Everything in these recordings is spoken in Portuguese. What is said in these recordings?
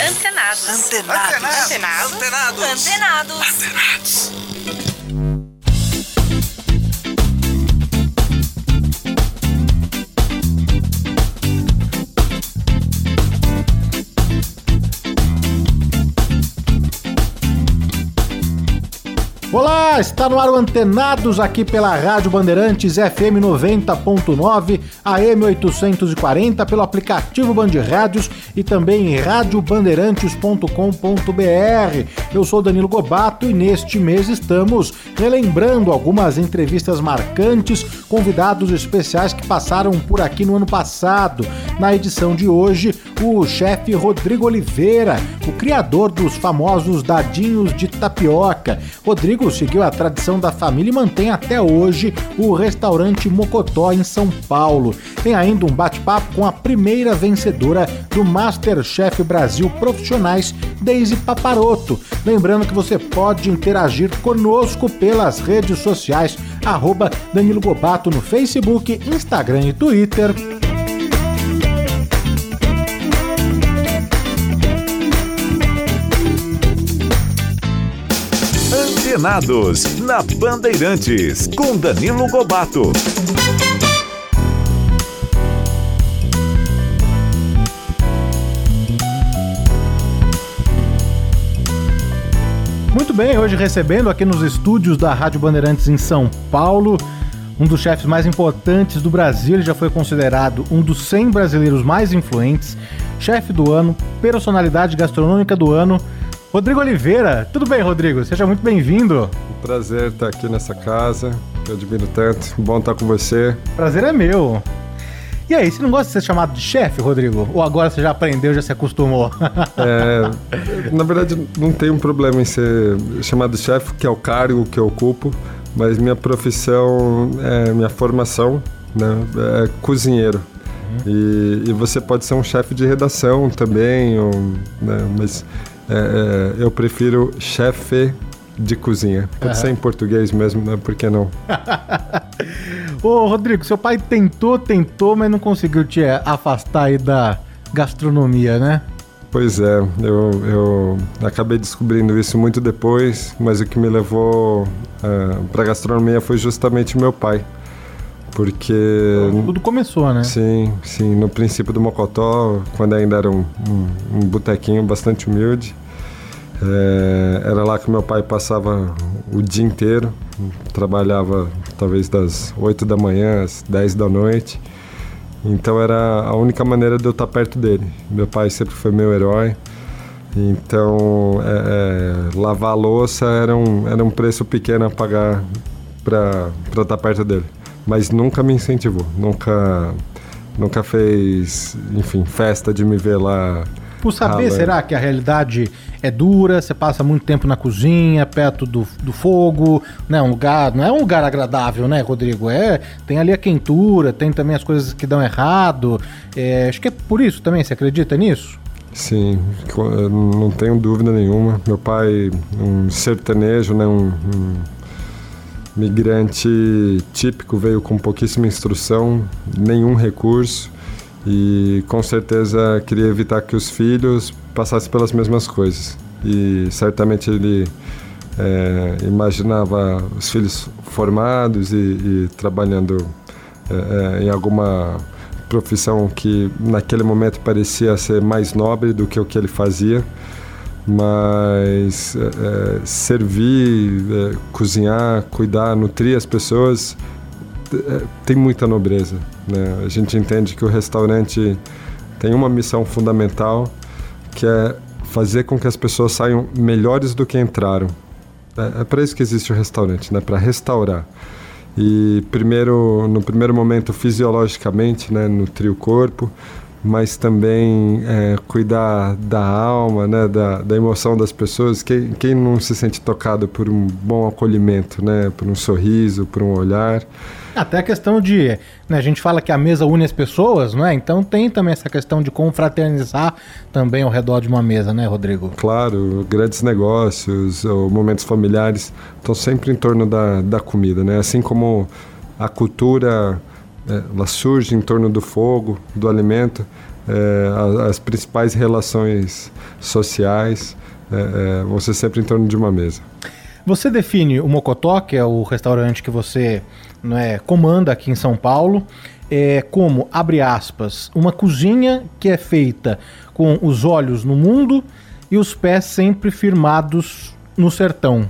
Antenados. Antenados. Antenados. Antenados. Antenados. Antenados. Olá, está no ar o Antenados aqui pela Rádio Bandeirantes FM 90.9, AM 840, pelo aplicativo Band Rádios e também radiobandeirantes.com.br. Eu sou Danilo Gobato e neste mês estamos relembrando algumas entrevistas marcantes, convidados especiais que passaram por aqui no ano passado. Na edição de hoje, o chefe Rodrigo Oliveira, o criador dos famosos dadinhos de tapioca. Rodrigo seguiu a tradição da família e mantém até hoje o restaurante Mocotó em São Paulo. Tem ainda um bate-papo com a primeira vencedora do Masterchef Brasil Profissionais, Daisy Paparoto. Lembrando que você pode interagir conosco pelas redes sociais, arroba Danilo Gobato no Facebook, Instagram e Twitter. Antenados, na Bandeirantes, com Danilo Gobato. Muito bem, hoje recebendo aqui nos estúdios da Rádio Bandeirantes em São Paulo, um dos chefes mais importantes do Brasil, ele já foi considerado um dos 100 brasileiros mais influentes, chefe do ano, personalidade gastronômica do ano, Rodrigo Oliveira. Tudo bem, Rodrigo? Seja muito bem-vindo. Prazer estar aqui nessa casa, que eu admiro tanto. Bom estar com você. Prazer é meu. E aí, você não gosta de ser chamado de chefe, Rodrigo? Ou agora você já aprendeu, já se acostumou? É, na verdade, não tem um problema em ser chamado de chefe, que é o cargo que eu ocupo, mas minha profissão, é, minha formação né, é cozinheiro. E, e, você pode ser um chefe de redação também, ou, né, mas é, é, eu prefiro chefe de cozinha. Pode ser em português mesmo, né? Por que não? Ô, Rodrigo, seu pai tentou, tentou, mas não conseguiu te afastar aí da gastronomia, né? Pois é, eu, eu acabei descobrindo isso muito depois, mas o que me levou uh, para gastronomia foi justamente meu pai. Porque. Tudo começou, né? Sim, sim. No princípio do Mocotó, quando ainda era um, um, um botequinho bastante humilde, é, era lá que meu pai passava o dia inteiro. Trabalhava talvez das 8 da manhã às 10 da noite. Então era a única maneira de eu estar perto dele. Meu pai sempre foi meu herói. Então é, é, lavar louça era um, era um preço pequeno a pagar para estar perto dele mas nunca me incentivou, nunca, nunca fez, enfim, festa de me ver lá. Por saber, ralando. será que a realidade é dura? Você passa muito tempo na cozinha, perto do, do fogo, né? Um lugar, não é um lugar agradável, né, Rodrigo? É, tem ali a quentura, tem também as coisas que dão errado. É, acho que é por isso também. Você acredita nisso? Sim, não tenho dúvida nenhuma. Meu pai, um sertanejo, né? um, um migrante típico, veio com pouquíssima instrução, nenhum recurso e com certeza queria evitar que os filhos passassem pelas mesmas coisas. E certamente ele é, imaginava os filhos formados e, e trabalhando é, é, em alguma profissão que naquele momento parecia ser mais nobre do que o que ele fazia mas é, servir, é, cozinhar, cuidar, nutrir as pessoas é, tem muita nobreza. Né? A gente entende que o restaurante tem uma missão fundamental que é fazer com que as pessoas saiam melhores do que entraram. É, é para isso que existe o restaurante, né? para restaurar. E primeiro, no primeiro momento, fisiologicamente, né? nutrir o corpo, mas também é, cuidar da alma, né, da, da emoção das pessoas. Quem, quem não se sente tocado por um bom acolhimento, né, por um sorriso, por um olhar. Até a questão de. Né, a gente fala que a mesa une as pessoas, não é? Então tem também essa questão de confraternizar também ao redor de uma mesa, né, Rodrigo? Claro, grandes negócios ou momentos familiares estão sempre em torno da, da comida, né? Assim como a cultura é, ela surge em torno do fogo, do alimento. é, as, as, principais relações sociais é, é, ser sempre em torno de uma mesa. Você define o Mocotó, que é o restaurante que você é, comanda aqui em São Paulo, é, como, abre aspas, uma cozinha que é feita com os olhos no mundo e os pés sempre firmados no sertão.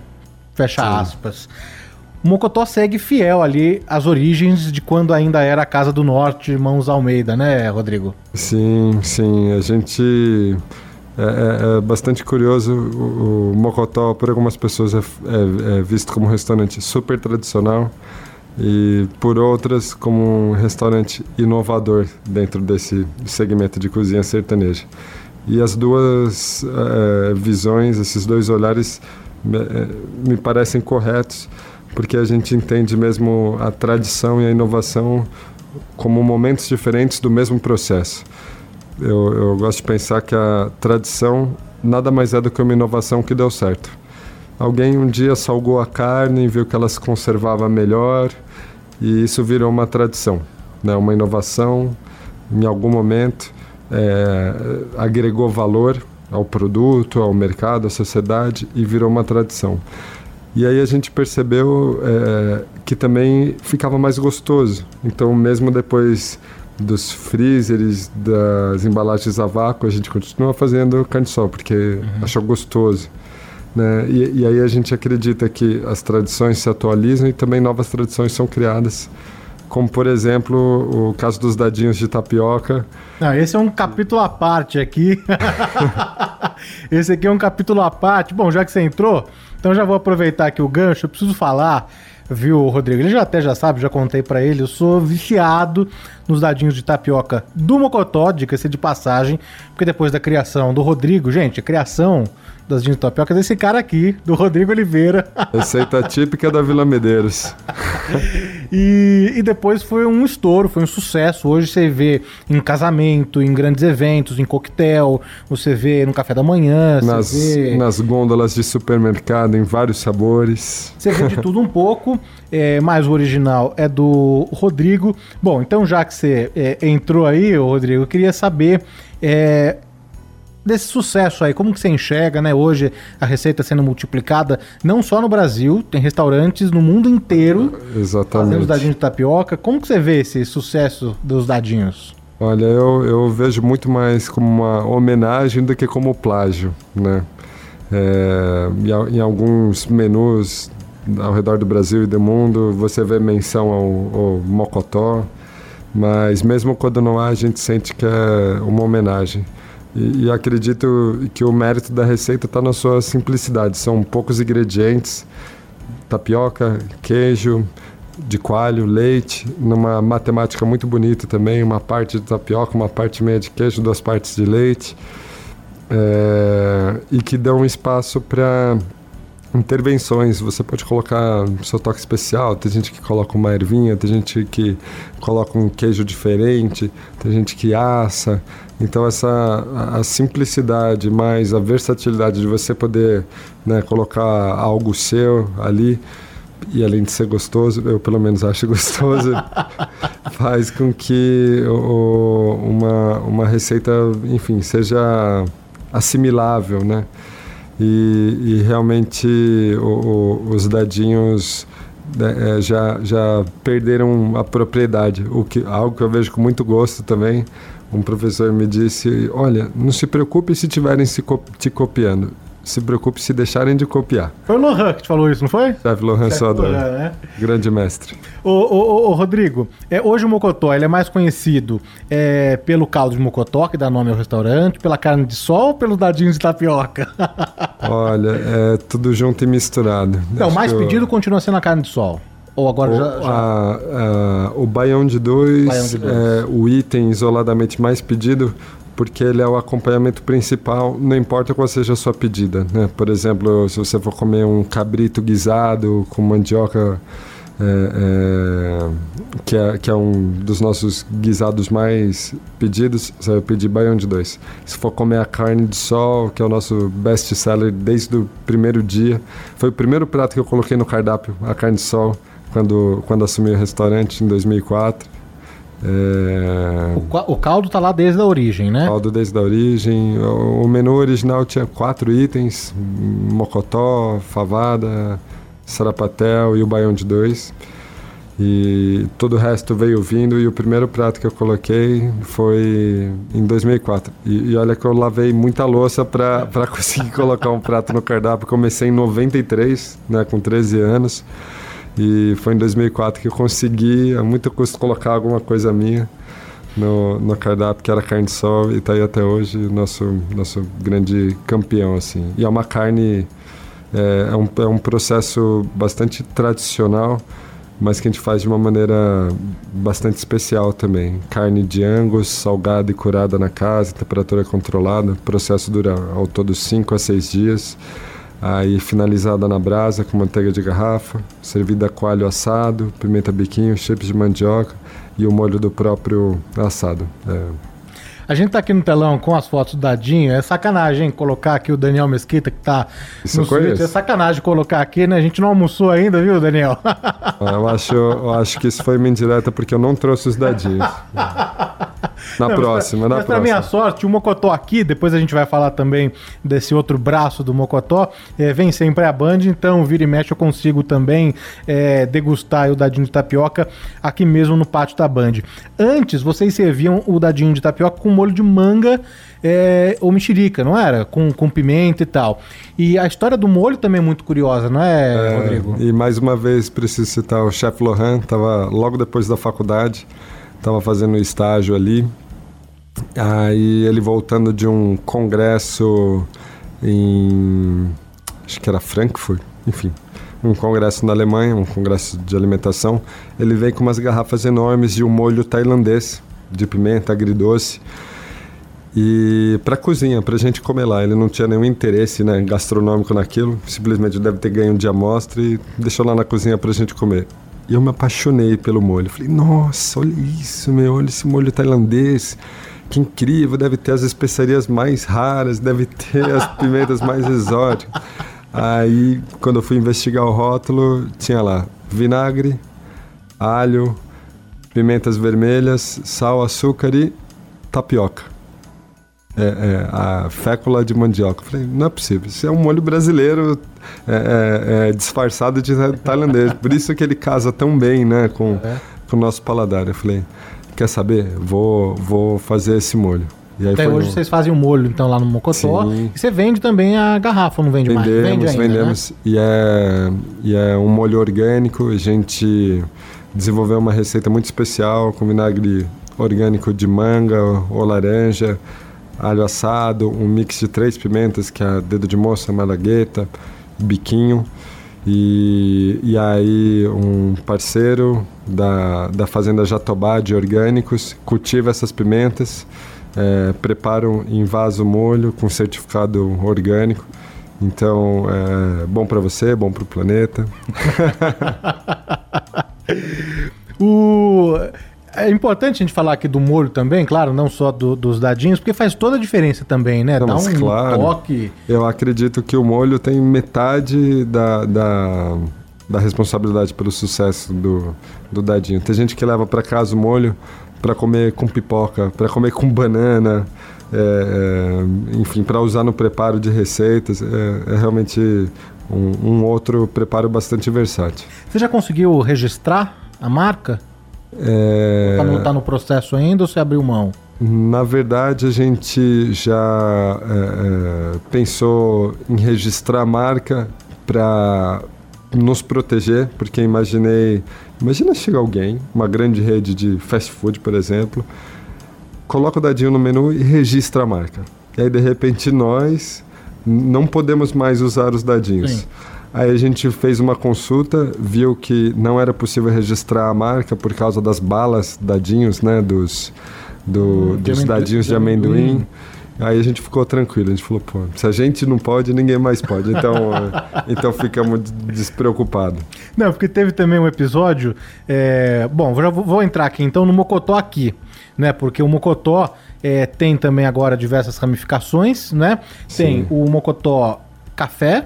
Fecha Sim. aspas. Mocotó segue fiel ali às origens de quando ainda era a Casa do Norte, Mãos Almeida, né, Rodrigo? Sim, sim. A gente. É, é, é bastante curioso. O, o, Mocotó, por algumas pessoas, é, é, é visto como um restaurante super tradicional e por outras como um restaurante inovador dentro desse segmento de cozinha sertaneja. E as duas é, visões, esses dois olhares me, me parecem corretos porque a gente entende mesmo a tradição e a inovação como momentos diferentes do mesmo processo. Eu, eu gosto de pensar que a tradição nada mais é do que uma inovação que deu certo. Alguém um dia salgou a carne, viu que ela se conservava melhor e isso virou uma tradição, né? uma inovação. Em algum momento é, agregou valor ao produto, ao mercado, à sociedade e virou uma tradição. E aí a gente percebeu é, que também ficava mais gostoso. Então, mesmo depois dos freezers, das embalagens a vácuo, a gente continua fazendo carne sol, porque uhum. achou gostoso. Né? E, e, aí a gente acredita que as tradições se atualizam e também novas tradições são criadas. Como, por exemplo, o caso dos dadinhos de tapioca. Não, esse é um capítulo à parte aqui. esse aqui é um capítulo à parte. Bom, já que você entrou, então já vou aproveitar aqui o gancho, eu preciso falar, viu, Rodrigo? Ele já até já sabe, já contei para ele, eu sou viciado nos dadinhos de tapioca do Mocotó, dica-se de passagem, porque depois da criação do Rodrigo, gente, a criação das jeans tapioca desse cara aqui, do Rodrigo Oliveira. Receita típica da Vila Medeiros. e, e depois foi um estouro, foi um sucesso. Hoje você vê em casamento, em grandes eventos, em coquetel, você vê no café da manhã, nas, vê... nas gôndolas de supermercado, em vários sabores. Você vê de tudo um pouco, é, mas o original é do Rodrigo. Bom, então já que você é, entrou aí, Rodrigo, eu queria saber. É, desse sucesso aí, como que você enxerga, né, hoje a receita sendo multiplicada não só no Brasil, tem restaurantes no mundo inteiro Exatamente. fazendo os dadinhos de tapioca. Como que você vê esse sucesso dos dadinhos? Olha, eu, eu vejo muito mais como uma homenagem do que como plágio, né? É, em, em alguns menus ao redor do Brasil e do mundo você vê menção ao, ao mocotó, mas mesmo quando não há, a gente sente que é uma homenagem. E, e acredito que o mérito da receita está na sua simplicidade. São poucos ingredientes: tapioca, queijo, de coalho, leite, numa matemática muito bonita também, uma parte de tapioca, uma parte meia de queijo, duas partes de leite, é, e que dão espaço para intervenções. Você pode colocar seu toque especial. Tem gente que coloca uma ervinha, tem gente que coloca um queijo diferente, tem gente que assa. Então essa a simplicidade mais a versatilidade de você poder né, colocar algo seu ali e além de ser gostoso, eu pelo menos acho gostoso, faz com que o, uma, uma receita, enfim, seja assimilável, né? E, e realmente o, o, os dadinhos né, é, já, já perderam a propriedade, o que, algo que eu vejo com muito gosto também. Um professor me disse: Olha, não se preocupe se estiverem se te copiando se preocupe se deixarem de copiar. Foi o Lohan que te falou isso, não foi? Chefe Lohan Sodor, né? grande mestre. Ô, ô, ô, Rodrigo, é, hoje o Mocotó ele é mais conhecido é, pelo caldo de Mocotó, que dá nome ao restaurante, pela carne de sol ou pelos dadinhos de tapioca? Olha, é tudo junto e misturado. Não, o mais pedido eu... continua sendo a carne de sol. Ou agora o, já, já... A, a, o baião de dois, baião de dois. É, o item isoladamente mais pedido porque ele é o acompanhamento principal, não importa qual seja a sua pedida. Né? Por exemplo, se você for comer um cabrito guisado com mandioca, é, é, que, é, que é um dos nossos guisados mais pedidos, você vai pedir baião de dois. Se for comer a carne de sol, que é o nosso best seller desde o primeiro dia, foi o primeiro prato que eu coloquei no cardápio, a carne de sol, quando, quando assumi o restaurante em 2004 É... O, o, caldo tá lá desde a origem, né? Caldo desde a origem. O, o menu original tinha quatro itens: mocotó, favada, sarapatel e o baião de dois. E todo o resto veio vindo e o primeiro prato que eu coloquei foi em 2004. E, e olha que eu lavei muita louça para conseguir colocar um prato no cardápio. Comecei em 93, né, com 13 anos. E foi em 2004 que eu consegui, a muito custo, colocar alguma coisa minha no, no cardápio, que era carne de sol, e está aí até hoje nosso, nosso grande campeão, assim. E é uma carne, é, é, um, é um processo bastante tradicional, mas que a gente faz de uma maneira bastante especial também. Carne de angus, salgada e curada na casa, temperatura controlada. Processo dura ao todo 5 a 6 dias. Aí finalizada na brasa com manteiga de garrafa, servida com alho assado, pimenta biquinho, chips de mandioca e o molho do próprio assado. É, a gente tá aqui no telão com as fotos do Dadinho. É sacanagem, hein? Colocar aqui o Daniel Mesquita, que tá Isso no suíte. É sacanagem colocar aqui, né? A gente não almoçou ainda, viu, Daniel? Eu, acho, eu acho que isso foi uma indireta porque eu não trouxe os dadinhos. Na não, próxima, mas, na mas próxima. Pra minha sorte, o Mocotó aqui, depois a gente vai falar também desse outro braço do Mocotó, é, vem sempre a Band, então vira e mexe eu consigo também é, degustar o dadinho de tapioca aqui mesmo no pátio da Band. Antes, vocês serviam o dadinho de tapioca com molho de manga é, ou mexerica, não era? Com, com pimenta e tal. E a história do molho também é muito curiosa, não é, é Rodrigo? E mais uma vez preciso citar o chefe Lohan, estava logo depois da faculdade, estava fazendo estágio ali. Aí ele voltando de um congresso em. acho que era Frankfurt, enfim, um congresso na Alemanha, um congresso de alimentação. Ele veio com umas garrafas enormes de um molho tailandês, de pimenta agridoce. E para cozinha, para a gente comer lá, ele não tinha nenhum interesse né, gastronômico naquilo, simplesmente deve ter ganho de amostra e deixou lá na cozinha para a gente comer. E eu me apaixonei pelo molho. Falei, nossa, olha isso, meu, olha esse molho tailandês, que incrível, deve ter as especiarias mais raras, deve ter as pimentas mais exóticas. Aí, quando eu fui investigar o rótulo, tinha lá vinagre, alho, pimentas vermelhas, sal, açúcar e tapioca. É, é, a fécula de mandioca. falei, não é possível, isso é um molho brasileiro é, é, é disfarçado de tailandês. Por isso que ele casa tão bem né, com, é. com o nosso paladar. Eu falei, quer saber? Vou, vou fazer esse molho. Até hoje vocês fazem o um molho então lá no Mocotó. Sim. E você vende também a garrafa, não vende vendemos, mais? Vende ainda, vendemos. Né? E, é, e é um molho orgânico. A gente desenvolveu uma receita muito especial com vinagre orgânico de manga ou laranja, alho assado, um mix de três pimentas, que é dedo de moça, malagueta, biquinho. E, e aí um parceiro da, da fazenda Jatobá de orgânicos cultiva essas pimentas, é, preparam em vaso molho com certificado orgânico. Então é bom para você, bom para o planeta. o é importante a gente falar aqui do molho também, claro, não só do, dos dadinhos, porque faz toda a diferença também, né? Não, Dá um claro, toque. Eu acredito que o molho tem metade da, da, da responsabilidade pelo sucesso do, do dadinho. Tem gente que leva para casa o molho para comer com pipoca, para comer com banana, é, é, enfim, para usar no preparo de receitas. É, é realmente um, um outro preparo bastante versátil. Você já conseguiu registrar a marca? É... Tá, no, tá no processo ainda ou você abriu mão? Na verdade, a gente já é, é, pensou em registrar a marca para nos proteger, porque imaginei, imagina chega alguém, uma grande rede de fast food, por exemplo, coloca o dadinho no menu e registra a marca. E aí de repente nós não podemos mais usar os dadinhos. Sim. Aí a gente fez uma consulta, viu que não era possível registrar a marca por causa das balas dadinhos, né? Dos, do, hum, dos dadinhos de amendoim. De amendoim. Aí a gente ficou tranquilo, a gente falou, pô, se a gente não pode, ninguém mais pode. Então, então ficamos despreocupados. Não, porque teve também um episódio. É... Bom, já vou, entrar aqui então no Mocotó aqui, né? Porque o Mocotó é, tem também agora diversas ramificações, né? Sim. Tem o Mocotó café,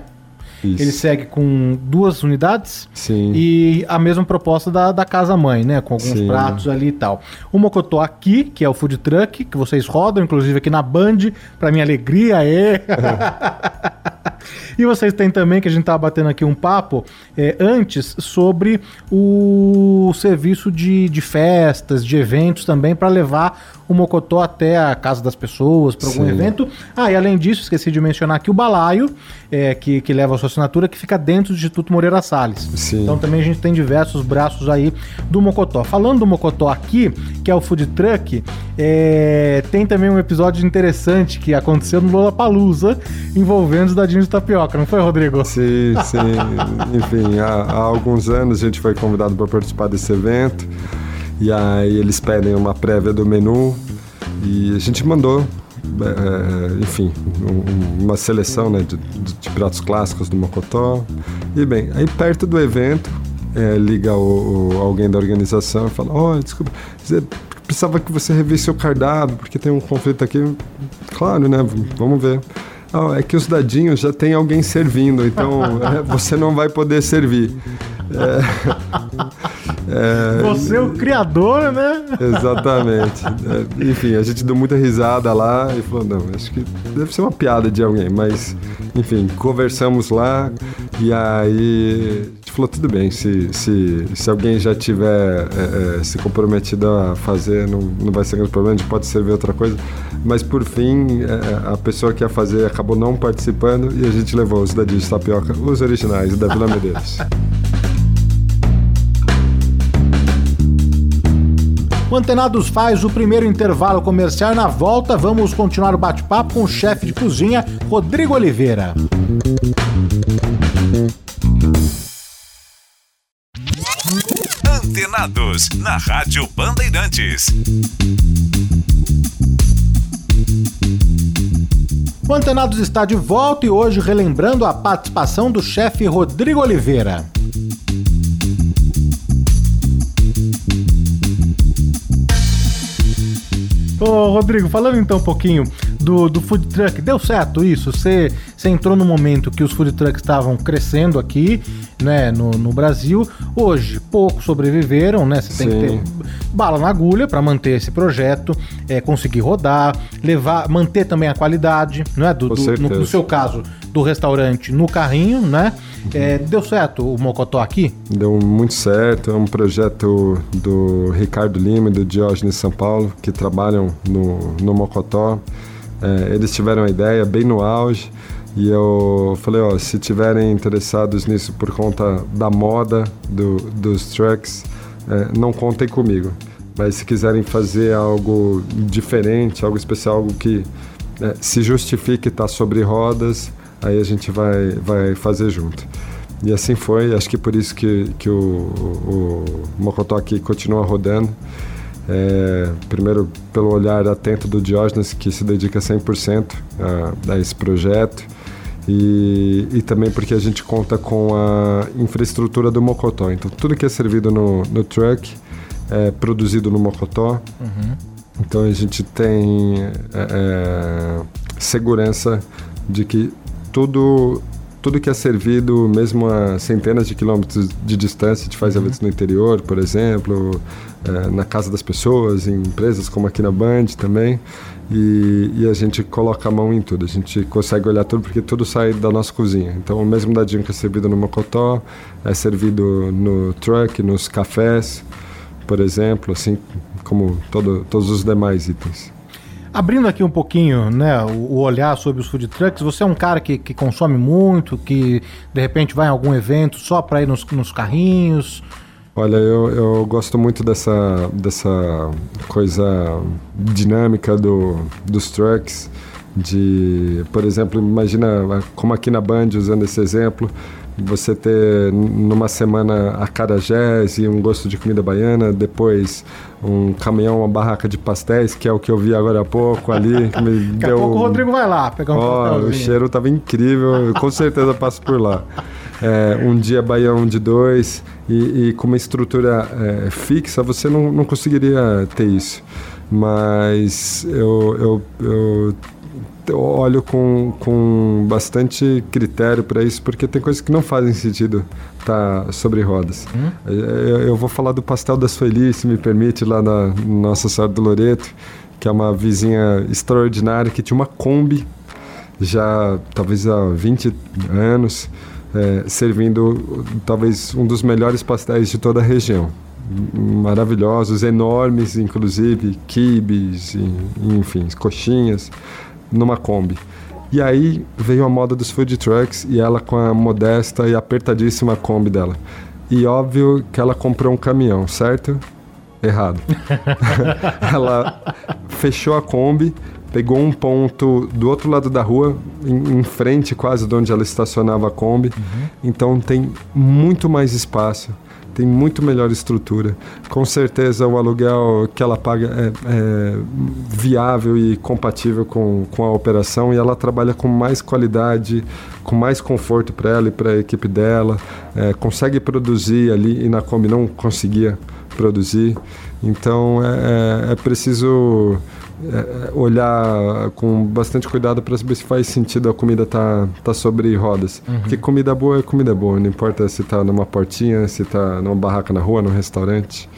Isso. Ele segue com duas unidades Sim. e a mesma proposta da, da casa mãe, né? Com alguns Sim. pratos ali e tal. O Mocotó aqui, que é o food truck, que vocês rodam, inclusive aqui na Band, para minha alegria, é. E vocês têm também, que a gente tava batendo aqui um papo é, antes, sobre o serviço de, de festas, de eventos também, para levar o Mocotó até a casa das pessoas, para algum Sim. evento. Ah, e além disso, esqueci de mencionar aqui o balaio, é, que, que leva a sua assinatura, que fica dentro do Instituto Moreira Salles. Sim. Então também a gente tem diversos braços aí do Mocotó. Falando do Mocotó aqui, que é o Food Truck, é, tem também um episódio interessante que aconteceu no Lollapalooza, envolvendo os dadinhos tapioca, não foi, Rodrigo? Sim, sim. Enfim, há, há alguns anos a gente foi convidado para participar desse evento. E aí eles pedem uma prévia do menu e a gente mandou, é, enfim, um, uma seleção né, de, de, pratos clássicos do Mocotó. E bem, aí perto do evento, é, liga o, o, alguém da organização e fala, oh, desculpa, precisava que você revisse o cardápio, porque tem um conflito aqui. Claro, né? Vamos ver. É que os dadinhos já tem alguém servindo, então é, você não vai poder servir. É, é, você é o criador, né? Exatamente. É, enfim, a gente deu muita risada lá e falou, não, acho que deve ser uma piada de alguém, mas enfim, conversamos lá e aí a gente falou, tudo bem, se, se, se alguém já tiver é, é, se comprometido a fazer, não, não vai ser grande problema, a gente pode servir outra coisa. Mas por fim, é, a pessoa que ia fazer acabou não participando e a gente levou os dadinhos de tapioca, os originais da Vila Medeiros. O Antenados faz o primeiro intervalo comercial. Na volta, vamos continuar o bate-papo com o chefe de cozinha, Rodrigo Oliveira. Antenados, na Rádio Bandeirantes. O Antenados está de volta e hoje relembrando a participação do chefe Rodrigo Oliveira. Ô, Rodrigo, falando então um pouquinho do, do food truck, deu certo isso? Você, entrou no momento que os food trucks estavam crescendo aqui, né, no, no Brasil. Hoje, poucos sobreviveram, né? Você tem Sim. que ter bala na agulha para manter esse projeto, é, conseguir rodar, levar, manter também a qualidade, não é? Do, do no, no seu caso, do restaurante no carrinho, né? É, deu certo o Mocotó aqui? Deu muito certo. É um projeto do Ricardo Lima e do Diógenes São Paulo, que trabalham no, no Mocotó. É, eles tiveram a ideia bem no auge. E eu falei, ó, se tiverem interessados nisso por conta da moda do, dos trucks, é, não contem comigo. Mas se quiserem fazer algo diferente, algo especial, algo que é, se justifique estar sobre rodas, aí a gente vai, vai fazer junto. E assim foi, acho que por isso que, que o, o, o Mocotó aqui continua rodando. É, primeiro, pelo olhar atento do Diógenes, que se dedica 100% a, a esse projeto, e, e, também porque a gente conta com a infraestrutura do Mocotó. Então, tudo que é servido no, no truck é produzido no Mocotó. Uhum. Então, a gente tem é, é segurança de que tudo tudo que é servido, mesmo a centenas de quilômetros de distância, a gente faz uhum. eventos no interior, por exemplo, é, na casa das pessoas, em empresas como aqui na Band também, e, e, a gente coloca a mão em tudo. A gente consegue olhar tudo porque tudo sai da nossa cozinha. Então, o mesmo dadinho que é servido no Mocotó, é servido no truck, nos cafés, por exemplo, assim como todo, todos os demais itens. Abrindo aqui um pouquinho, né, o, olhar sobre os food trucks, você é um cara que, que consome muito, que de repente vai em algum evento só para ir nos, nos carrinhos? Olha, eu, eu gosto muito dessa, dessa coisa dinâmica do, dos trucks. De, por exemplo, imagina como aqui na Band, usando esse exemplo, você ter numa semana acarajés e um gosto de comida baiana, depois um caminhão, uma barraca de pastéis, que é o que eu vi agora há pouco ali. Que me Daqui deu... a pouco o Rodrigo vai lá pegar um oh, O cheiro estava incrível, com certeza passo por lá. É, um dia baião de dois e, e com uma estrutura é, fixa, você não, não conseguiria ter isso. Mas eu, eu, eu olho com, com bastante critério para isso, porque tem coisas que não fazem sentido estar tá sobre rodas. Hum? Eu, eu, vou falar do pastel da Sueli, se me permite, lá na Nossa Senhora do Loreto, que é uma vizinha extraordinária que tinha uma Kombi já talvez há 20 anos, é, servindo talvez um dos melhores pastéis de toda a região maravilhosos, enormes, inclusive, quibes, enfim, coxinhas, numa Kombi. E aí veio a moda dos food trucks e ela com a modesta e apertadíssima Kombi dela. E óbvio que ela comprou um caminhão, certo? Errado. ela fechou a Kombi, pegou um ponto do outro lado da rua, em, em frente quase de onde ela estacionava a Kombi. Uhum. Então tem muito mais espaço tem muito melhor estrutura. Com certeza o aluguel que ela paga é, é, viável e compatível com, com a operação e ela trabalha com mais qualidade, com mais conforto para ela e para a equipe dela. É, consegue produzir ali e na Kombi não conseguia produzir. Então é, é, é preciso olhar com bastante cuidado para saber se faz sentido a comida tá, tá sobre rodas. Uhum. Porque comida boa é comida boa, não importa se tá numa portinha, se tá numa barraca na rua, num restaurante.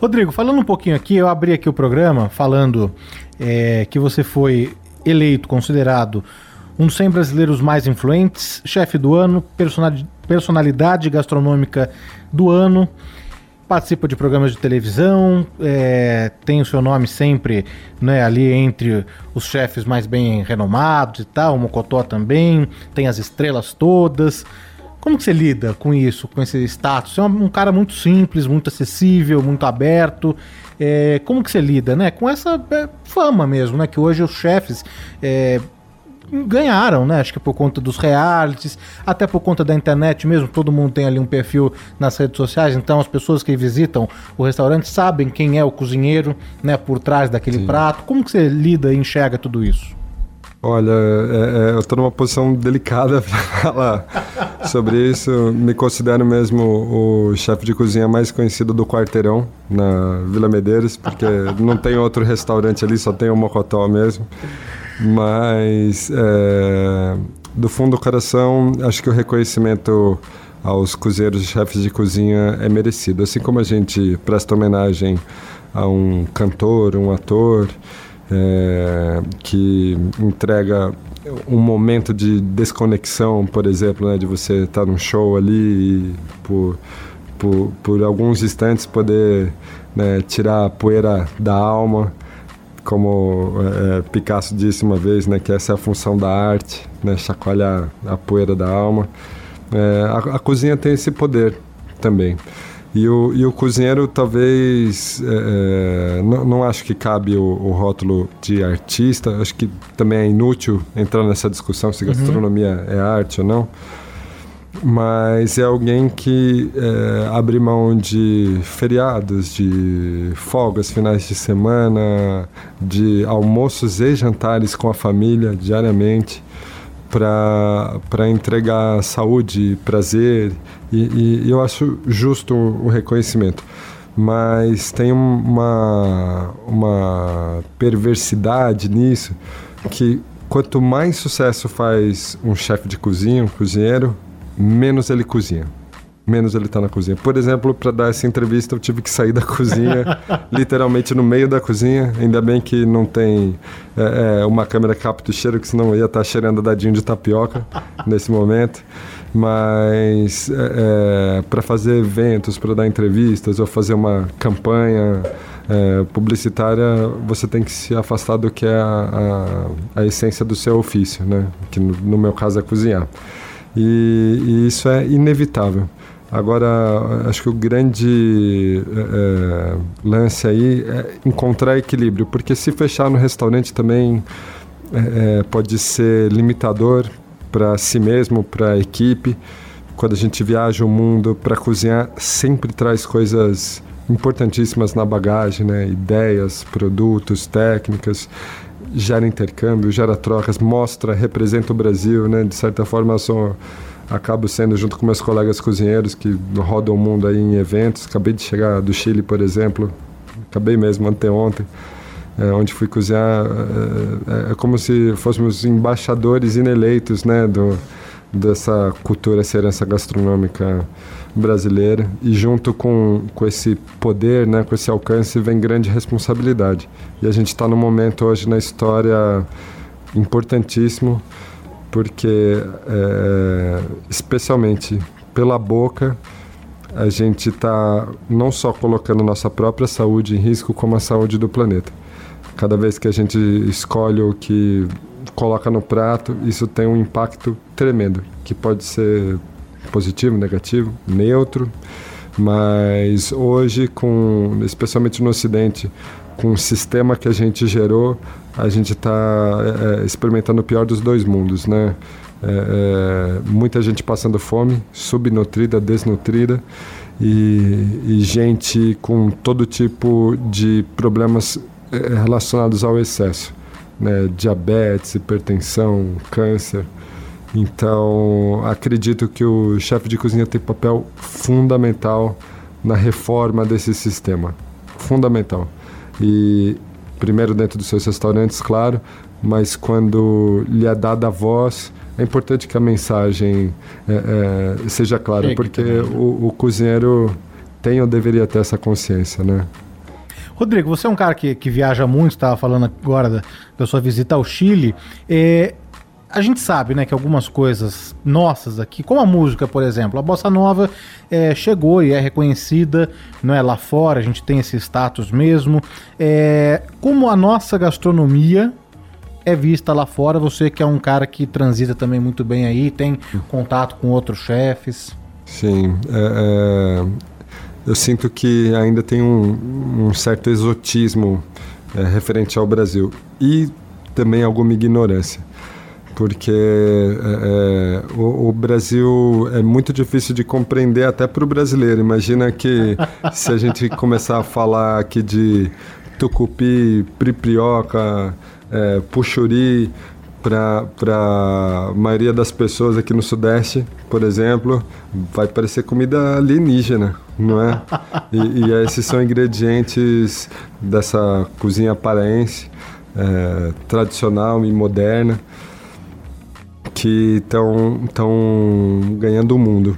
Rodrigo, falando um pouquinho aqui, eu abri aqui o programa falando é, que você foi eleito, considerado um dos 100 brasileiros mais influentes, chefe do ano, personalidade gastronômica do ano participa de programas de televisão, é, tem o seu nome sempre né, ali entre os chefes mais bem renomados e tal, o Mocotó também, tem as estrelas todas. Como que você lida com isso, com esse status? Você é um, cara muito simples, muito acessível, muito aberto. É, como que você lida, né? Com essa é, fama mesmo, né? Que hoje os chefes é, ganharam, né? Acho que por conta dos realities, até por conta da internet mesmo, todo mundo tem ali um perfil nas redes sociais, então as pessoas que visitam o restaurante sabem quem é o cozinheiro, né, por trás daquele Sim. prato. Como que você lida e enxerga tudo isso? Olha, é, é, eu estou numa posição delicada para falar sobre isso. Me considero mesmo o chefe de cozinha mais conhecido do quarteirão, na Vila Medeiros, porque não tem outro restaurante ali, só tem o Mocotó mesmo. Mas, é, do fundo do coração, acho que o reconhecimento aos cozinheiros e chefes de cozinha é merecido. Assim como a gente presta homenagem a um cantor, um ator, é, que entrega um momento de desconexão, por exemplo, né, de você estar num show ali e por, por, por alguns instantes poder né, tirar a poeira da alma como é, Picasso disse uma vez, né, que essa é a função da arte, né, chacoalhar a poeira da alma. É, a, a, cozinha tem esse poder também. E o, e o cozinheiro talvez, é, é não, não, acho que cabe o, o, rótulo de artista, acho que também é inútil entrar nessa discussão se uhum. gastronomia uhum. é arte ou não mas é alguém que é, abre mão de feriados, de folgas, finais de semana, de almoços e jantares com a família diariamente para entregar saúde, prazer e, e, eu acho justo o reconhecimento. Mas tem uma, uma perversidade nisso que quanto mais sucesso faz um chefe de cozinha, um cozinheiro, menos ele cozinha. Menos ele está na cozinha. Por exemplo, para dar essa entrevista, eu tive que sair da cozinha, literalmente no meio da cozinha. Ainda bem que não tem é, é, uma câmera que capta o cheiro, que senão eu ia estar tá cheirando dadinho de tapioca nesse momento. Mas é, é para fazer eventos, para dar entrevistas ou fazer uma campanha é, publicitária, você tem que se afastar do que é a, a, a essência do seu ofício, né? Que no, no meu caso é cozinhar. E, e isso é inevitável. Agora, acho que o grande é, lance aí é encontrar equilíbrio, porque se fechar no restaurante também é, pode ser limitador para si mesmo, para a equipe. Quando a gente viaja o mundo para cozinhar, sempre traz coisas importantíssimas na bagagem, né? ideias, produtos, técnicas gera intercâmbio, gera trocas, mostra, representa o Brasil, né? De certa forma, eu sou, acabo sendo junto com meus colegas cozinheiros que rodam o mundo aí em eventos. Acabei de chegar do Chile, por exemplo, acabei mesmo anteontem. é, onde fui cozinhar, é, é, como se fôssemos embaixadores ineleitos né, do, dessa cultura, essa herança gastronômica brasileira. E junto com, com esse poder, né, com esse alcance, vem grande responsabilidade. E a gente está num momento hoje na história importantíssimo, porque é, especialmente pela boca a gente está não só colocando nossa própria saúde em risco, como a saúde do planeta. Cada vez que a gente escolhe o que coloca no prato, isso tem um impacto tremendo, que pode ser positivo, negativo, neutro, mas hoje, com, especialmente no Ocidente, com o sistema que a gente gerou, a gente está é, é, experimentando o pior dos dois mundos, né? É, é, muita gente passando fome, subnutrida, desnutrida e, e gente com todo tipo de problemas é, relacionados ao excesso, né? diabetes, hipertensão, câncer. Então, acredito que o chefe de cozinha tem papel fundamental na reforma desse sistema. Fundamental. E primeiro dentro dos seus restaurantes, claro, mas quando lhe é dada a voz, é importante que a mensagem é, é, seja clara, porque o, o, cozinheiro tem ou deveria ter essa consciência, né? Rodrigo, você é um cara que, que viaja muito, estava falando agora da, da, sua visita ao Chile. É, a gente sabe, né, que algumas coisas nossas aqui, como a música, por exemplo, a bossa nova é, chegou e é reconhecida, não é lá fora, a gente tem esse status mesmo. É, como a nossa gastronomia é vista lá fora, você que é um cara que transita também muito bem aí, tem contato com outros chefes. Sim, é, é, eu sinto que ainda tem um, um certo exotismo é, referente ao Brasil e também alguma ignorância porque é, o, o, Brasil é muito difícil de compreender até para o brasileiro. Imagina que se a gente começar a falar aqui de tucupi, priprioca, é, puxuri, para a maioria das pessoas aqui no Sudeste, por exemplo, vai parecer comida alienígena, não é? E, e esses são ingredientes dessa cozinha paraense, é, tradicional e moderna que estão ganhando o mundo.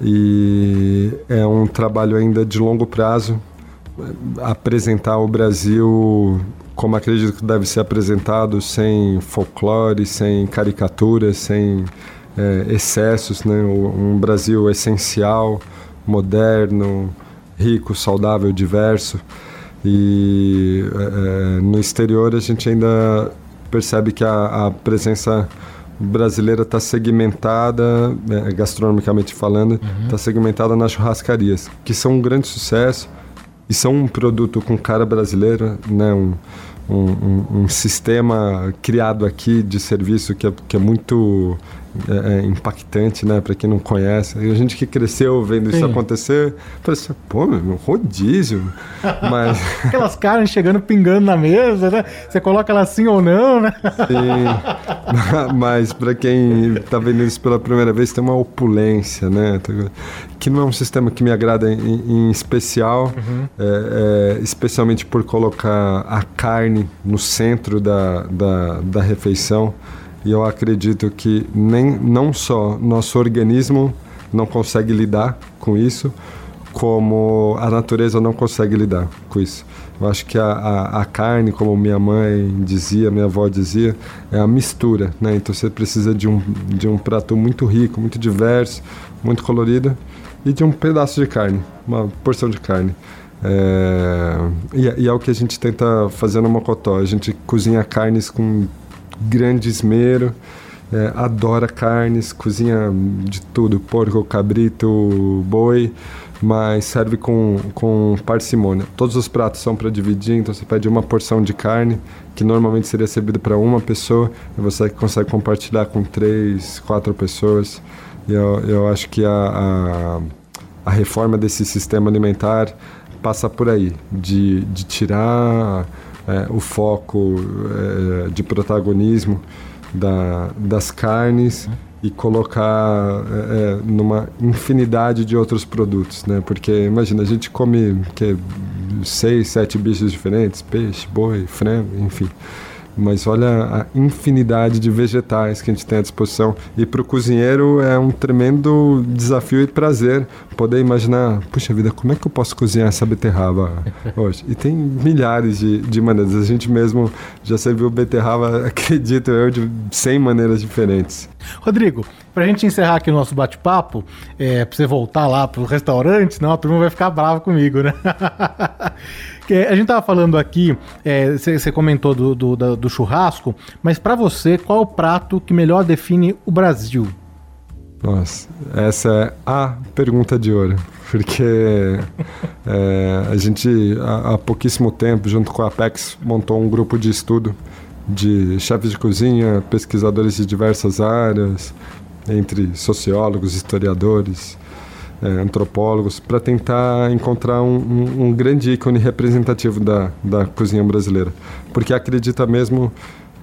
E é um trabalho ainda de longo prazo apresentar o Brasil como acredito que deve ser apresentado, sem folclore, sem caricaturas, sem é, excessos, né? um Brasil essencial, moderno, rico, saudável, diverso. E é, no exterior a gente ainda percebe que a, a presença brasileira está segmentada, é, gastronomicamente falando, está uhum. Tá segmentada nas churrascarias, que são um grande sucesso e são um produto com cara brasileira, né? Um, um, um, um sistema criado aqui de serviço que é, que é muito é, é impactante, né? Para quem não conhece. A gente que cresceu vendo Sim. isso acontecer, parece, pô, meu, rodízio. Mas... Aquelas carnes chegando, pingando na mesa, né? Você coloca ela assim ou não, né? Sim. Mas para quem está vendo isso pela primeira vez, tem uma opulência, né? Que não é um sistema que me agrada em, em especial, uhum. é, é, especialmente por colocar a carne no centro da, da, da refeição. E eu acredito que nem, não só nosso organismo não consegue lidar com isso, como a natureza não consegue lidar com isso. Eu acho que a, a, a, carne, como minha mãe dizia, minha avó dizia, é a mistura, né? Então você precisa de um, de um prato muito rico, muito diverso, muito colorido e de um pedaço de carne, uma porção de carne. É, e, e é o que a gente tenta fazer no Mocotó. A gente cozinha carnes com grande esmero, é, adora carnes, cozinha de tudo, porco, cabrito, boi, mas serve com, com parcimônia. Todos os pratos são para dividir, então você pede uma porção de carne, que normalmente seria servida para uma pessoa, e você consegue compartilhar com três, quatro pessoas. E eu, eu acho que a, a, a reforma desse sistema alimentar passa por aí, de, de tirar é, o foco é, de protagonismo da, das carnes e colocar é, numa infinidade de outros produtos, né? Porque imagina a gente come que seis, sete bichos diferentes, peixe, boi, frango, enfim mas olha a infinidade de vegetais que a gente tem à disposição. E para o cozinheiro é um tremendo desafio e prazer poder imaginar, puxa vida, como é que eu posso cozinhar essa beterraba hoje? E tem milhares de, de maneiras. A gente mesmo já serviu beterraba, acredito eu, de 100 maneiras diferentes. Rodrigo, para a gente encerrar aqui o nosso bate-papo, é, para você voltar lá para o restaurante, senão a turma vai ficar brava comigo, né? a gente tava falando aqui, você é, comentou do, do, do, churrasco, mas para você, qual é o prato que melhor define o Brasil? Nossa, essa é a pergunta de ouro, porque é, a gente há, há pouquíssimo tempo, junto com a Apex, montou um grupo de estudo de chefes de cozinha, pesquisadores de diversas áreas, entre sociólogos, historiadores, é, antropólogos, para tentar encontrar um, um, um, grande ícone representativo da, da cozinha brasileira. Porque acredita mesmo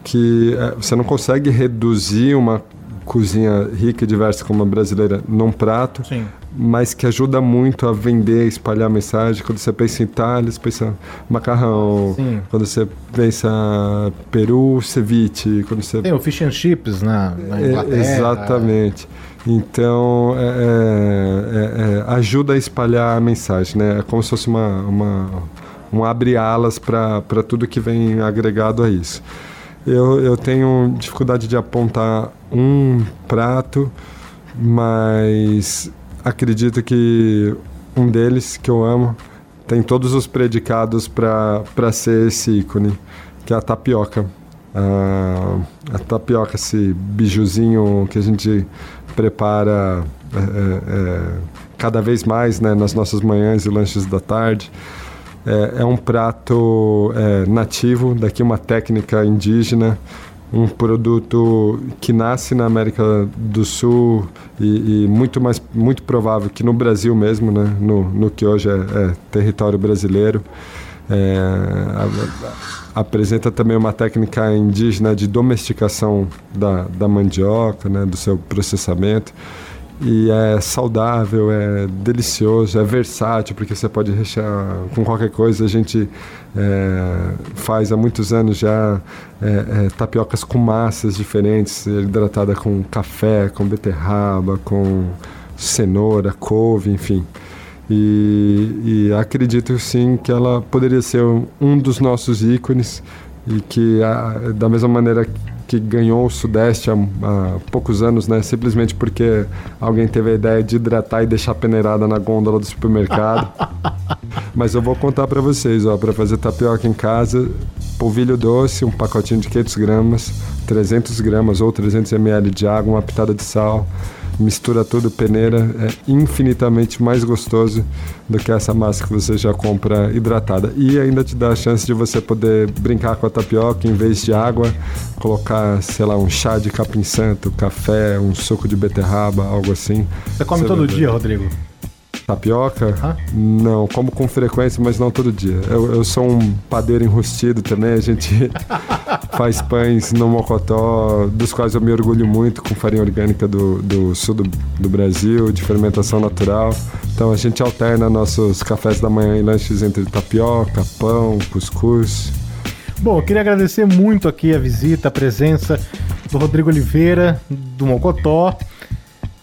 que é, você não consegue reduzir uma cozinha rica e diversa como a brasileira num prato, Sim. mas que ajuda muito a vender, espalhar a mensagem. Quando você pensa em Itália, você pensa macarrão. Sim. Quando você pensa peru, ceviche. Quando você... Tem o fish and chips na, na é, Inglaterra. É, exatamente. Então, é, é, é, ajuda a espalhar a mensagem, né? É como se fosse uma, uma um abre-alas para tudo que vem agregado a isso. Eu, eu tenho dificuldade de apontar um prato, mas acredito que um deles, que eu amo, tem todos os predicados para ser esse ícone, que é a tapioca. A, a tapioca, esse bijuzinho que a gente prepara é, é, é, cada vez mais né, nas nossas manhãs e lanches da tarde. É, é um prato é, nativo, daqui uma técnica indígena, um produto que nasce na América do Sul e, e, muito mais muito provável que no Brasil mesmo, né, no, no que hoje é, é território brasileiro. É, a, a, apresenta também uma técnica indígena de domesticação da, da mandioca, né, do seu processamento. E é saudável, é delicioso, é versátil, porque você pode rechear com qualquer coisa. A gente é, faz há muitos anos já é, é, tapiocas com massas diferentes, hidratada com café, com beterraba, com cenoura, couve, enfim. E, e, acredito sim que ela poderia ser um dos nossos ícones e que a, da mesma maneira que ganhou o Sudeste há, há, poucos anos, né? Simplesmente porque alguém teve a ideia de hidratar e deixar peneirada na gôndola do supermercado. Mas eu vou contar para vocês, ó, para fazer tapioca em casa, polvilho doce, um pacotinho de 500 gramas, 300 gramas ou 300 ml de água, uma pitada de sal, mistura tudo, peneira, é infinitamente mais gostoso do que essa massa que você já compra hidratada. E ainda te dá a chance de você poder brincar com a tapioca em vez de água, colocar, sei lá, um chá de capim santo, café, um suco de beterraba, algo assim. Você come você todo dia, Rodrigo? Tapioca? Não, como com frequência, mas não todo dia. Eu, eu sou um padeiro enrustido também, a gente faz pães no Mocotó, dos quais eu me orgulho muito, com farinha orgânica do, do sul do, do Brasil, de fermentação natural. Então a gente alterna nossos cafés da manhã e lanches entre tapioca, pão, cuscuz. Bom, eu queria agradecer muito aqui a visita, a presença do Rodrigo Oliveira, do Mocotó.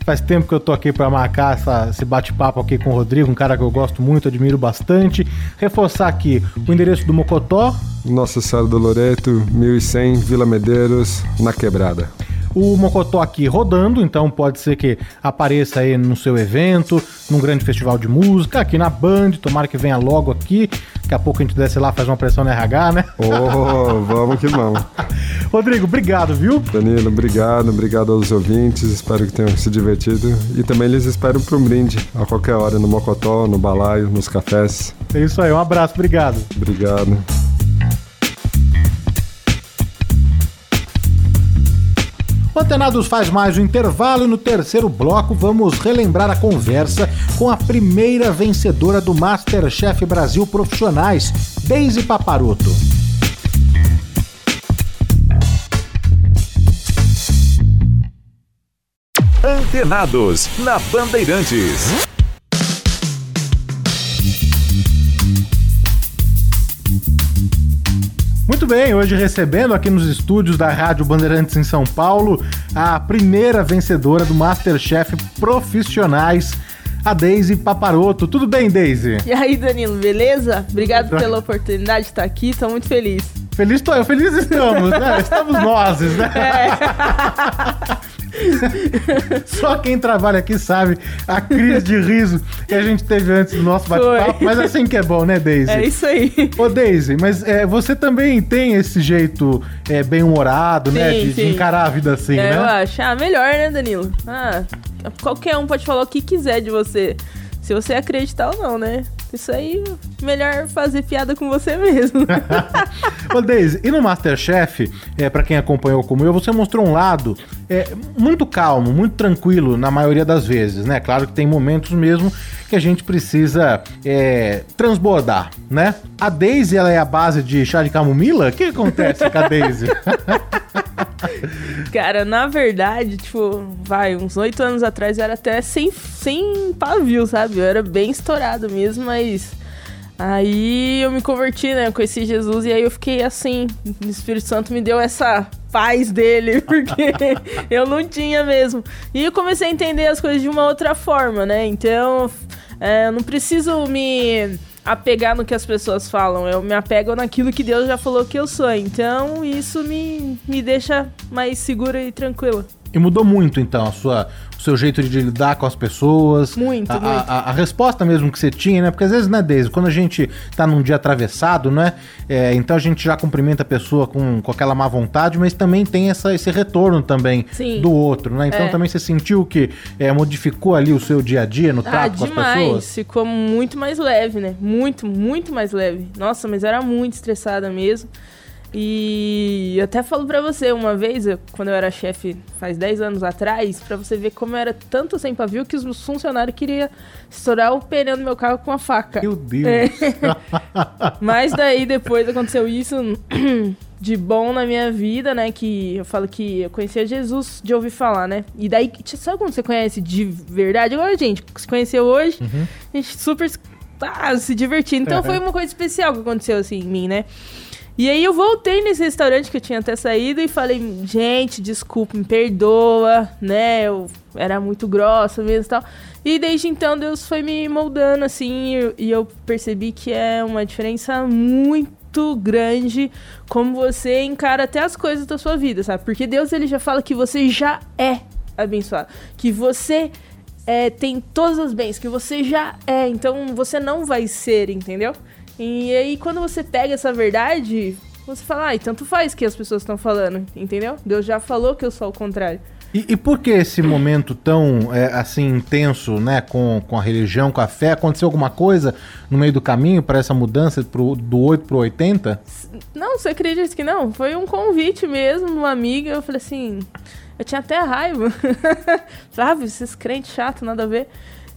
Faz tempo que eu tô aqui para marcar essa, esse bate-papo aqui com o Rodrigo, um cara que eu gosto muito, admiro bastante. Reforçar aqui o endereço do Mocotó. Nossa Senhora do Loreto, 1100, Vila Medeiros, na Quebrada o Mocotó aqui rodando, então pode ser que apareça aí no seu evento, num grande festival de música, aqui na Band, tomara que venha logo aqui. Daqui a pouco a gente desce lá, faz uma pressão no RH, né? Oh, vamos que vamos. Rodrigo, obrigado, viu? Danilo, obrigado, obrigado aos ouvintes, espero que tenham se divertido. E também eles esperam para um brinde a qualquer hora no Mocotó, no balaio, nos cafés. É isso aí, um abraço, obrigado. Obrigado. O Antenados faz mais um intervalo e no terceiro bloco vamos relembrar a conversa com a primeira vencedora do Masterchef Brasil Profissionais, Daisy Paparoto. Antenados na Bandeirantes. Muito bem, hoje recebendo aqui nos estúdios da Rádio Bandeirantes em São Paulo a primeira vencedora do Masterchef Profissionais, a Daisy Paparoto. Tudo bem, Daisy? E aí, Danilo, beleza? Obrigado pela oportunidade de estar aqui, estou muito feliz. Feliz estou eu, feliz estamos, né? Estamos nós, né? É. Só quem trabalha aqui sabe a crise de riso que a gente teve antes do nosso bate-papo. Mas assim que é bom, né, Daisy? É isso aí. Ô, Daisy, mas é, você também tem esse jeito é, bem-humorado, né? De, de, encarar a vida assim, é, né? Eu acho. Ah, melhor, né, Danilo? Ah, qualquer um pode falar o que quiser de você. Se você acreditar ou não, né? Isso aí, melhor fazer piada com você mesmo. Ô, Deise, e no Masterchef, é, para quem acompanhou como eu, você mostrou um lado é, muito calmo, muito tranquilo na maioria das vezes, né? Claro que tem momentos mesmo que a gente precisa é, transbordar, né? A Daisy, ela é a base de chá de camomila? O que acontece com a Daisy? Cara, na verdade, tipo, vai, uns oito anos atrás eu era até sem, sem pavio, sabe? Eu era bem estourado mesmo, mas. Aí eu me converti, né? Conheci Jesus e aí eu fiquei assim. O Espírito Santo me deu essa paz dele, porque eu não tinha mesmo. E eu comecei a entender as coisas de uma outra forma, né? Então, é, não preciso me apegar no que as pessoas falam, eu me apego naquilo que Deus já falou que eu sou. Então isso me, me deixa mais segura e tranquila. E mudou muito, então, a sua, seu jeito de lidar com as pessoas. Muito, a, muito. A, a, resposta mesmo que você tinha, né? Porque às vezes, né, Deise, quando a gente tá num dia atravessado, né? É, então a gente já cumprimenta a pessoa com, com aquela má vontade, mas também tem essa, esse retorno também Sim. do outro, né? Então é. também você sentiu que é, modificou ali o seu dia a dia no ah, trato com demais. as pessoas? Ficou muito mais leve, né? Muito, muito mais leve. Nossa, mas era muito estressada mesmo. E eu até falo pra você, uma vez, eu, quando eu era chefe faz 10 anos atrás, pra você ver como era tanto sem pavio que os funcionários queriam estourar o pneu do meu carro com a faca. Meu Deus! É. Mas daí depois aconteceu isso de bom na minha vida, né? Que eu falo que eu conhecia Jesus de ouvir falar, né? E daí, sabe quando você conhece de verdade? Agora, gente, se conheceu hoje, uhum. a gente super tá se divertindo. Então uhum. foi uma coisa especial que aconteceu assim em mim, né? E aí eu voltei nesse restaurante que eu tinha até saído e falei, gente, desculpa, me perdoa, né? Eu era muito grossa mesmo e tal. E desde então Deus foi me moldando assim e eu percebi que é uma diferença muito grande como você encara até as coisas da sua vida, sabe? Porque Deus ele já fala que você já é abençoado, que você é, tem todas as bens, que você já é, então você não vai ser, entendeu? E aí, quando você pega essa verdade, você fala, ai, tanto faz que as pessoas estão falando, entendeu? Deus já falou que eu sou o contrário. E, e, por que esse momento tão, é, assim, intenso, né, com, com a religião, com a fé? Aconteceu alguma coisa no meio do caminho para essa mudança pro, do 8 pro 80? Não, você acredita que não? Foi um convite mesmo, uma amiga, eu falei assim... Eu tinha até raiva. Sabe, esses crentes chatos, nada a ver.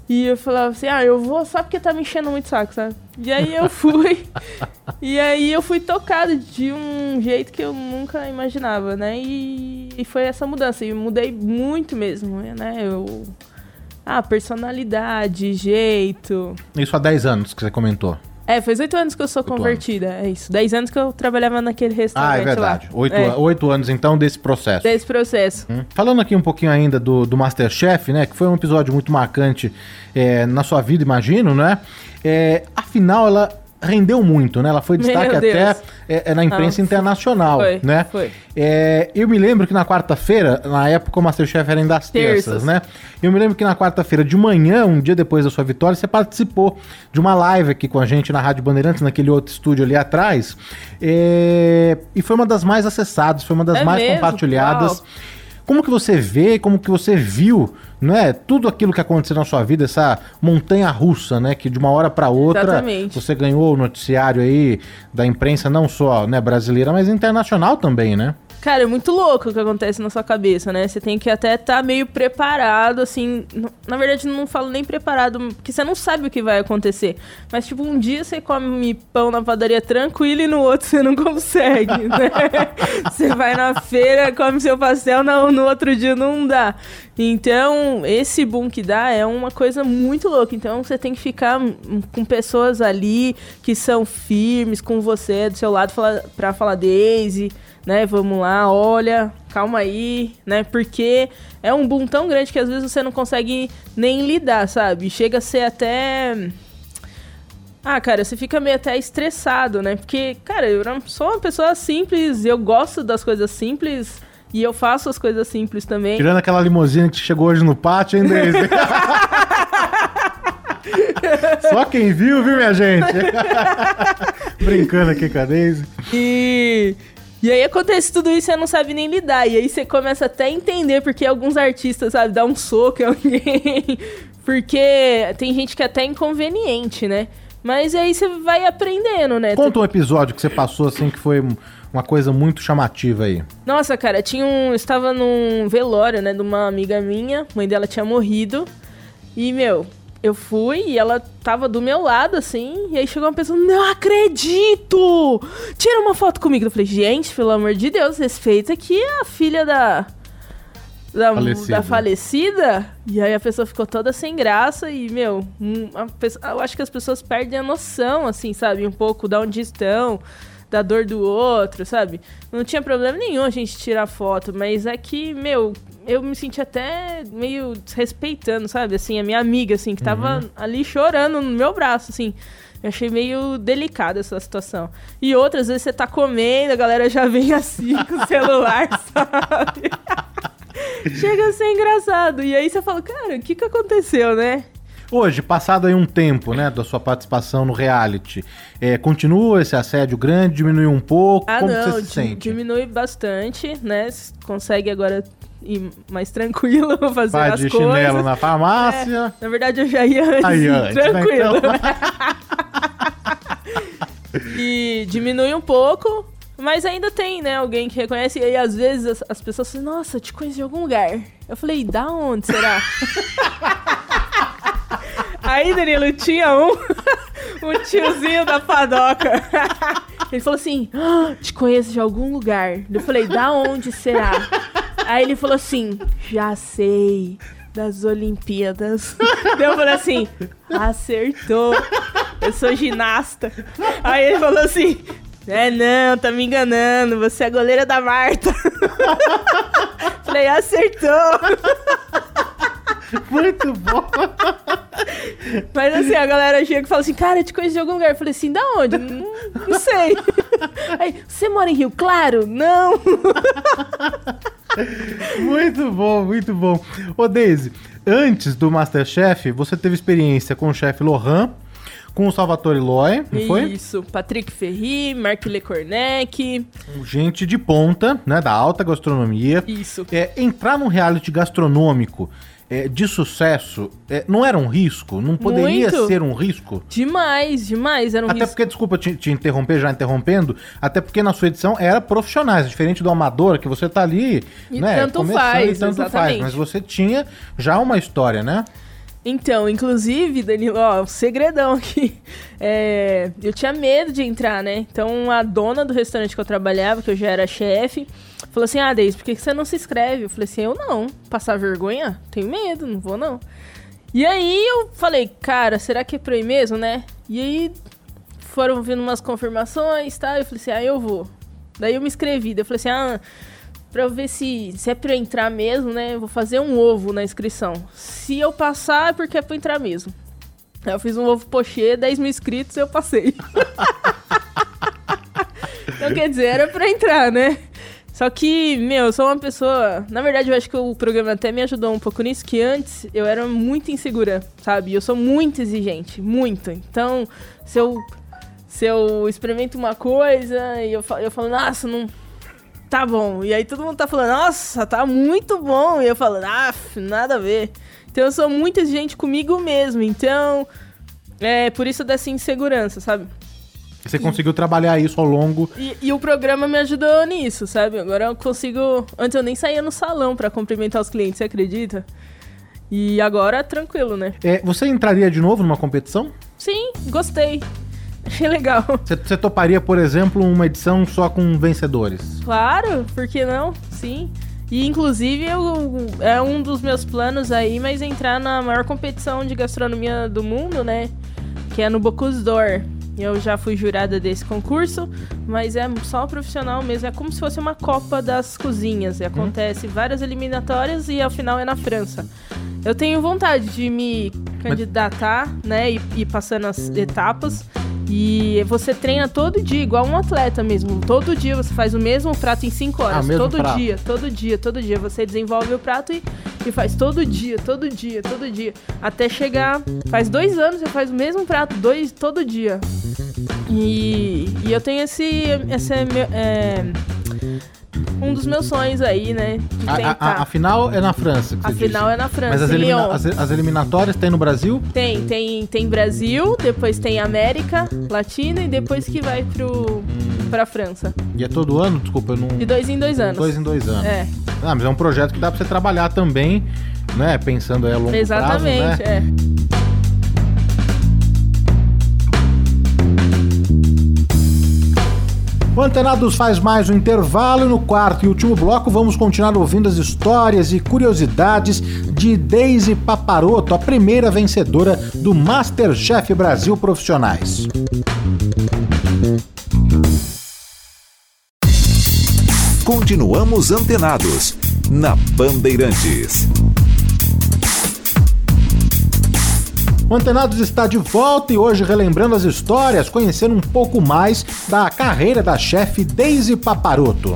E eu falava assim, ah, eu vou só porque tá me enchendo muito saco, sabe? E aí eu fui. e aí eu fui tocado de um jeito que eu nunca imaginava, né? E, e foi essa mudança. E mudei muito mesmo, né? Eu. Ah, personalidade, jeito. Isso há 10 anos que você comentou. É, faz oito anos que eu sou convertida, anos. é isso. Dez anos que eu trabalhava naquele restaurante Ah, é verdade. Oito, é. oito anos, então, desse processo. Desse processo. Hum. Falando aqui um pouquinho ainda do, do Masterchef, né, que foi um episódio muito marcante é, na sua vida, imagino, né? É, afinal, ela rendeu muito, né? Ela foi destaque até é, é, na imprensa ah, internacional, foi, né? Foi. É, eu me lembro que na quarta-feira, na época o Masterchef era ainda às terças, terças, né? Eu me lembro que na quarta-feira de manhã, um dia depois da sua vitória, você participou de uma live aqui com a gente na Rádio Bandeirantes, naquele outro estúdio ali atrás. É, e foi uma das mais acessadas, foi uma das é mais mesmo? compartilhadas. Uau. Como que você vê, como que você viu, não é? Tudo aquilo que aconteceu na sua vida, essa montanha russa, né? Que de uma hora para outra Exatamente. você ganhou o noticiário aí da imprensa não só né, brasileira, mas internacional também, né? Cara, é muito louco o que acontece na sua cabeça, né? Você tem que até estar tá meio preparado, assim. Na verdade, não falo nem preparado, porque você não sabe o que vai acontecer. Mas, tipo, um dia você come pão na padaria tranquilo e no outro você não consegue, né? você vai na feira, come seu pastel, no, no outro dia não dá. Então, esse boom que dá é uma coisa muito louca. Então, você tem que ficar com pessoas ali que são firmes com você, do seu lado, para falar Daisy né? Vamos lá, olha, calma aí, né? Porque é um boom tão grande que às vezes você não consegue nem lidar, sabe? Chega a ser até. Ah, cara, você fica meio até estressado, né? Porque, cara, eu sou uma pessoa simples, eu gosto das coisas simples e eu faço as coisas simples também. Tirando aquela limusine que chegou hoje no pátio, hein, Daisy? Só quem viu, viu, minha gente? Brincando aqui com a Daisy. E e aí acontece tudo isso e você não sabe nem lidar. E aí você começa até a entender porque alguns artistas, sabe, dá um soco em alguém. porque tem gente que é até inconveniente, né? Mas aí você vai aprendendo, né? Conta um episódio que você passou assim que foi uma coisa muito chamativa aí. Nossa, cara, tinha um. Estava num velório, né, de uma amiga minha, a mãe dela tinha morrido. E, meu, eu fui e ela tava do meu lado, assim, e aí chegou uma pessoa, não acredito! Tira uma foto comigo. Eu falei, gente, pelo amor de Deus, respeita aqui a filha da. Da falecida. da falecida. E aí a pessoa ficou toda sem graça e, meu, pessoa, eu acho que as pessoas perdem a noção, assim, sabe? Um pouco de onde estão da dor do outro, sabe? Não tinha problema nenhum a gente tirar foto, mas é que, meu, eu me senti até meio desrespeitando, sabe? Assim, a minha amiga, assim, que tava uhum. ali chorando no meu braço, assim. Eu achei meio delicada essa situação. E outras vezes você tá comendo, a galera já vem assim com o celular, sabe? Chega a ser engraçado. E aí você fala, cara, o que que aconteceu, né? Hoje, passado aí um tempo, né, da sua participação no reality, é, continua esse assédio grande, diminuiu um pouco? Ah, Como não, você se sente? diminui bastante, né? Consegue agora ir mais tranquilo fazer Vai as de coisas. chinelo na farmácia. É, na verdade, eu já ia antes, aí, antes né, tranquilo. Né, então. e diminui um pouco, mas ainda tem, né, alguém que reconhece. E aí, às vezes, as, as pessoas falam, nossa, te conheço de algum lugar. Eu falei, da onde será? Aí, Danilo, tinha um, um tiozinho da padoca. Ele falou assim: ah, te conheço de algum lugar. Eu falei, da onde será? Aí ele falou assim: já sei, das Olimpíadas. eu falei assim: acertou. Eu sou ginasta. Aí ele falou assim: é, não, tá me enganando. Você é goleira da Marta. Falei, acertou. Muito bom. Mas assim, a galera chega e fala assim, cara, eu te conheço de algum lugar. Eu falei assim, da onde? Não, não sei. Aí, você mora em Rio Claro? Não. muito bom, muito bom. Ô, Deise, antes do Masterchef, você teve experiência com o chefe Lohan, com o Salvatore Loy, não Isso, foi? Isso, Patrick Ferri, Marc Lecornec. Gente de ponta, né, da alta gastronomia. Isso. É, entrar num reality gastronômico é, de sucesso é, não era um risco? Não poderia Muito. ser um risco? Demais, demais. Era um até risco. porque, desculpa te, te, interromper, já interrompendo, até porque na sua edição era profissionais, diferente do amador, que você tá ali, e né? Tanto faz, e tanto exatamente. faz. Mas você tinha já uma história, né? Então, inclusive, Danilo, ó, um segredão aqui. É, eu tinha medo de entrar, né? Então, a dona do restaurante que eu trabalhava, que eu já era chefe, falou assim: Ah, Deise, por que você não se inscreve? Eu falei assim: Eu não. Passar vergonha? Tenho medo, não vou não. E aí eu falei: Cara, será que é pra ir mesmo, né? E aí foram vindo umas confirmações e tá? tal. Eu falei assim: Ah, eu vou. Daí eu me inscrevi. Daí eu falei assim: Ah pra eu ver se, se é pra eu entrar mesmo, né? Eu vou fazer um ovo na inscrição. Se eu passar, é porque é pra entrar mesmo. Aí eu fiz um ovo pochê, 10 mil inscritos e eu passei. então, quer dizer, era pra entrar, né? Só que, meu, eu sou uma pessoa. Na verdade, eu acho que o programa até me ajudou um pouco nisso, que antes eu era muito insegura, sabe? Eu sou muito exigente, muito. Então, se eu, se eu experimento uma coisa e eu, eu falo, nossa, não tá bom. E aí todo mundo tá falando, nossa, tá muito bom. E eu falo, ah, nada a ver. Então eu sou muito exigente comigo mesmo. Então, é por isso dessa insegurança, sabe? Você conseguiu trabalhar isso ao longo. E, e o programa me ajudou nisso, sabe? Agora eu consigo. Antes eu nem saía no salão pra cumprimentar os clientes, você acredita? E agora tranquilo, né? É, você entraria de novo numa competição? Sim, gostei. Achei legal. Você, você toparia, por exemplo, uma edição só com vencedores? Claro, por que não? Sim. E inclusive eu, é um dos meus planos aí, mas entrar na maior competição de gastronomia do mundo, né? Que é no Bocuse d'Or. Eu já fui jurada desse concurso, mas é só profissional mesmo. É como se fosse uma Copa das Cozinhas. E acontece várias eliminatórias e ao final é na França. Eu tenho vontade de me candidatar, né? E ir passando as etapas. E você treina todo dia, igual um atleta mesmo. Todo dia você faz o mesmo prato em 5 Ah, horas. mesmo todo prato. dia, todo dia, todo dia. Você desenvolve o prato e, e faz todo dia, todo dia, todo dia. Até chegar. Faz dois anos você faz o mesmo prato, dois, todo dia. E, e eu tenho esse. esse é, é, um dos meus sonhos aí, né? De A, a- tentar. a- a final é na França. A final é na França, Mas as, elimina- as- as eliminatórias tem no Brasil? Tem, tem, tem Brasil, depois tem América Latina e depois que vai pro, pra França. E é todo ano? Desculpa, eu não. De dois em dois anos. Dois em dois anos. É, Ah, mas é um projeto que dá pra você trabalhar também, né? Pensando aí a longo exatamente, prazo, né? é. O Antenados faz mais um intervalo e no quarto e último bloco vamos continuar ouvindo as histórias e curiosidades de Daisy Paparoto, a primeira vencedora do Masterchef Brasil Profissionais. Continuamos antenados na Bandeirantes. O Antenados está de volta e hoje relembrando as histórias, conhecendo um pouco mais da carreira da chefe Daisy Paparoto.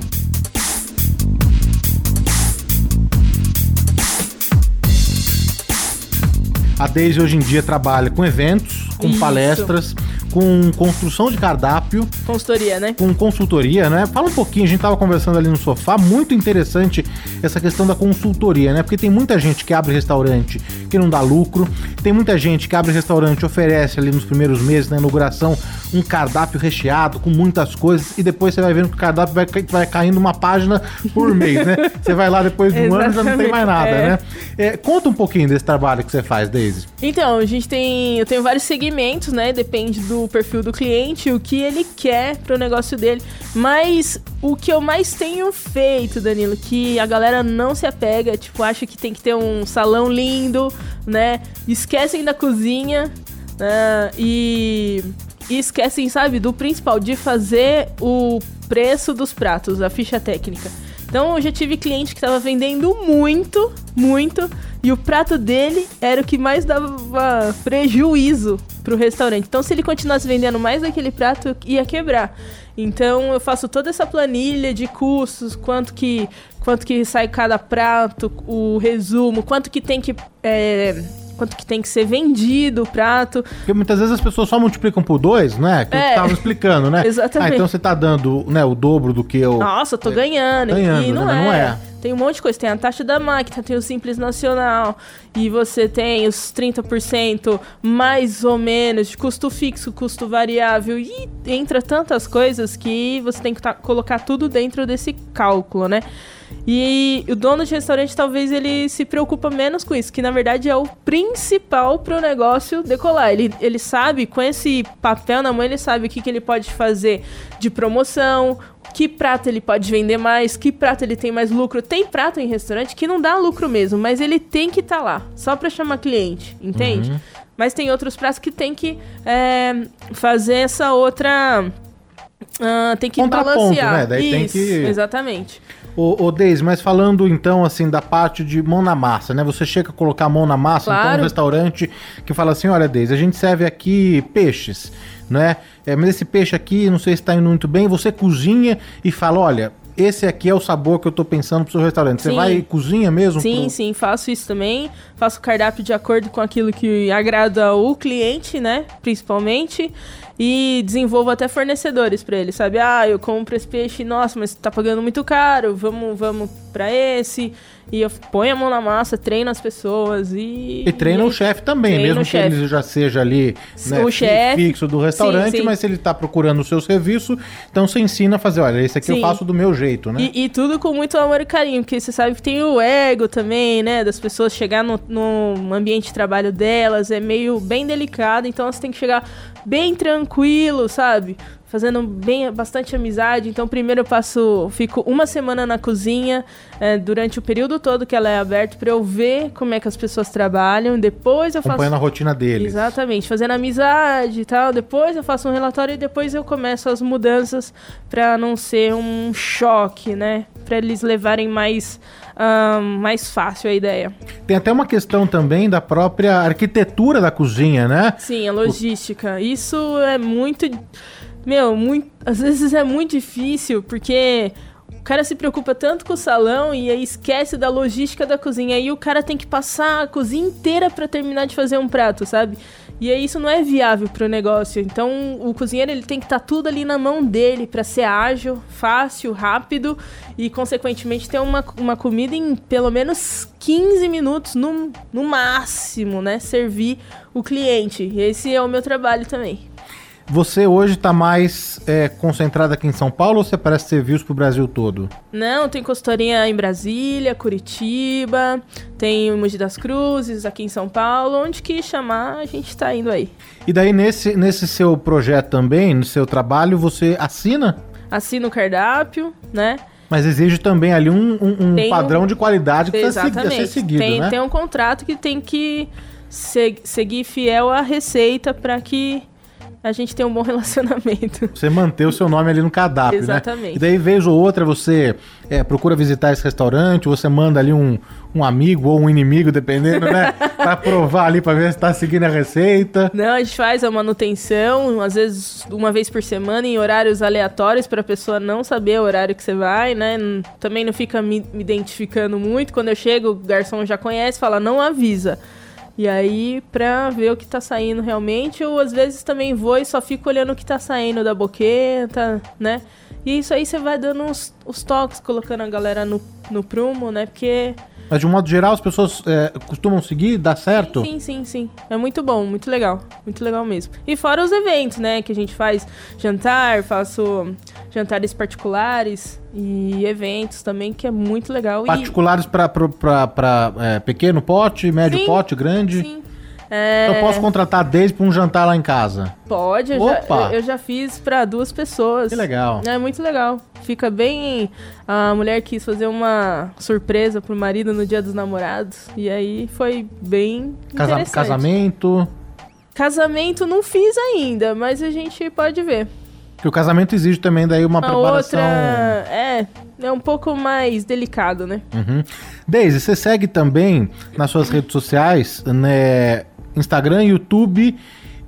A Daisy hoje em dia trabalha com eventos, com Isso. palestras, com construção de cardápio, Consultoria, né? com consultoria, né? Fala um pouquinho, a gente tava conversando ali no sofá, muito interessante essa questão da consultoria, né? Porque tem muita gente que abre restaurante que não dá lucro, tem muita gente que abre restaurante, oferece ali nos primeiros meses, na inauguração, um cardápio recheado com muitas coisas e depois você vai vendo que o cardápio vai, vai caindo uma página por mês, né? Você vai lá depois de um ano e já não tem mais nada, Exatamente, é. né? É, conta um pouquinho desse trabalho que você faz, Daisy. Então, a gente tem. Eu tenho vários segmentos, né? Depende do perfil do cliente, o que ele quer pro negócio dele. Mas o que eu mais tenho feito, Danilo, que a galera não se apega, tipo, acha que tem que ter um salão lindo, né? Esquecem da cozinha, né? E. E esquecem, sabe, do principal, de fazer o preço dos pratos, a ficha técnica. Então eu já tive cliente que tava vendendo muito, muito, e o prato dele era o que mais dava prejuízo pro restaurante. Então se ele continuasse vendendo mais daquele prato, ia quebrar. Então eu faço toda essa planilha de custos, quanto que quanto que sai cada prato, o resumo, quanto que tem que é, quanto que tem que ser vendido o prato. Porque muitas vezes as pessoas só multiplicam por dois, né? Que eu É. tava explicando, né? Exatamente. Ah, então você tá dando né, o dobro do que eu. Nossa, eu tô ganhando. ganhando, e não, né? é. Não é. Tem um monte de coisa. Tem a taxa da máquina, tem o Simples Nacional. E você tem os 30% mais ou menos de custo fixo, custo variável. E entra tantas coisas que você tem que tá- colocar tudo dentro desse cálculo, né? E o dono de restaurante talvez ele se preocupa menos com isso, que na verdade é o principal pro negócio decolar. Ele, ele sabe, com esse papel na mão, ele sabe o que, que ele pode fazer de promoção, que prato ele pode vender mais, que prato ele tem mais lucro. Tem prato em restaurante que não dá lucro mesmo, mas ele tem que estar lá, só pra chamar cliente, entende? Mas tem outros pratos que tem que é, fazer essa outra. Ah, tem que balancear. né? Daí tem Isso, que- Exatamente. Ô, ô Deise, mas falando então assim da parte de mão na massa, né? Você chega a colocar a mão na massa, então Claro. no restaurante que fala assim, olha Deise, a gente serve aqui peixes, né? É, mas esse peixe aqui, não sei se tá indo muito bem, você cozinha e fala, olha, esse aqui é o sabor que eu tô pensando pro seu restaurante. Você Sim. vai e cozinha mesmo? Sim, pro- sim, faço isso também. Faço o cardápio de acordo com aquilo que agrada o cliente, né? Principalmente. E desenvolvo até fornecedores pra ele, sabe? Ah, eu compro esse peixe, nossa, mas tá pagando muito caro, vamos, vamos pra esse. E eu ponho a mão na massa, treino as pessoas e. E treina e o chefe também, mesmo que chefe. ele já seja ali né, O chefe. fixo do restaurante, Sim, sim. mas se ele tá procurando o seu serviço, então você ensina a fazer, olha, esse aqui eu Sim. faço do meu jeito, né? E, e tudo com muito amor e carinho, porque você sabe que tem o ego também, né? Das pessoas chegar no, no ambiente de trabalho delas, é meio bem delicado, então você tem que chegar bem tranquilo, sabe? Fazendo bem, bastante amizade. Então, primeiro eu passo, fico uma semana na cozinha, é, durante o período todo que ela é aberta, pra eu ver como é que as pessoas trabalham. Depois eu faço. Acompanhando a rotina deles. Exatamente, fazendo amizade e tal. Depois eu faço um relatório e depois eu começo as mudanças pra não ser um choque, né? Pra eles levarem mais, ahn, mais fácil a ideia. Tem até uma questão também da própria arquitetura da cozinha, né? Sim, a logística. Isso é muito. Meu, muito, às vezes é muito difícil porque o cara se preocupa tanto com o salão e aí esquece da logística da cozinha. Aí o cara tem que passar a cozinha inteira pra terminar de fazer um prato, sabe? E aí isso não é viável pro negócio. Então o cozinheiro ele tem que estar tudo ali na mão dele pra ser ágil, fácil, rápido e consequentemente ter uma, uma comida em pelo menos 15 minutos no, no máximo, né? Servir o cliente. E esse é o meu trabalho também. Você hoje tá mais é, concentrado aqui em São Paulo ou você parece serviços pro Brasil todo? Não, tem consultoria em Brasília, Curitiba, tem em Mogi das Cruzes, aqui em São Paulo. Onde que chamar, a gente tá indo aí. E daí, nesse, nesse seu projeto também, no seu trabalho, você assina? Assina o cardápio, né? Mas exige também ali um, um- um Tem um- padrão de qualidade que precisa ser seguido, tem, né? tem um contrato que tem que se- seguir fiel à receita para que a gente tenha um bom relacionamento. Você manter o seu nome ali no cardápio, né? Exatamente. E daí, vez ou outra, você é, procura visitar esse restaurante, você manda ali um, um amigo ou um inimigo, dependendo, né? pra provar ali, pra ver se tá seguindo a receita. Não, a gente faz a manutenção, às vezes uma vez por semana, em horários aleatórios, para a pessoa não saber o horário que você vai, né? Também não fica me, me identificando muito. Quando eu chego, o garçom já conhece, fala, não avisa. E aí, pra ver o que tá saindo realmente, ou às vezes também vou e só fico olhando o que tá saindo da boqueta, né? E isso aí você vai dando os, os toques, colocando a galera no, no prumo, né? Porque Mas de um modo geral, as pessoas é, costumam seguir, dá certo? Sim, sim, sim. É muito bom, muito legal. Muito legal mesmo. E fora os eventos, né? Que a gente faz jantar, faço jantares particulares e eventos também, que é muito legal. Particulares pra- pra, é, pequeno pote, médio Sim, pote, grande? E, sim. É, eu posso contratar desde pra um jantar lá em casa. Pode, eu já, eu, já fiz pra duas pessoas. Que legal. É muito legal. Fica bem. A mulher quis fazer uma surpresa pro marido no dia dos namorados. E aí foi bem. Casa- casamento. Casamento não fiz ainda, mas a gente pode ver. Que o casamento exige também daí uma A preparação. outra é, é um pouco mais delicado, né? Uhum. Deise, você segue também nas suas redes sociais, né? Instagram, YouTube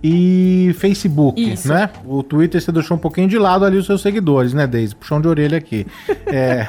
e Facebook, Isso. né? O Twitter você deixou um pouquinho de lado ali os seus seguidores, né, Deise? Puxão de orelha aqui. É.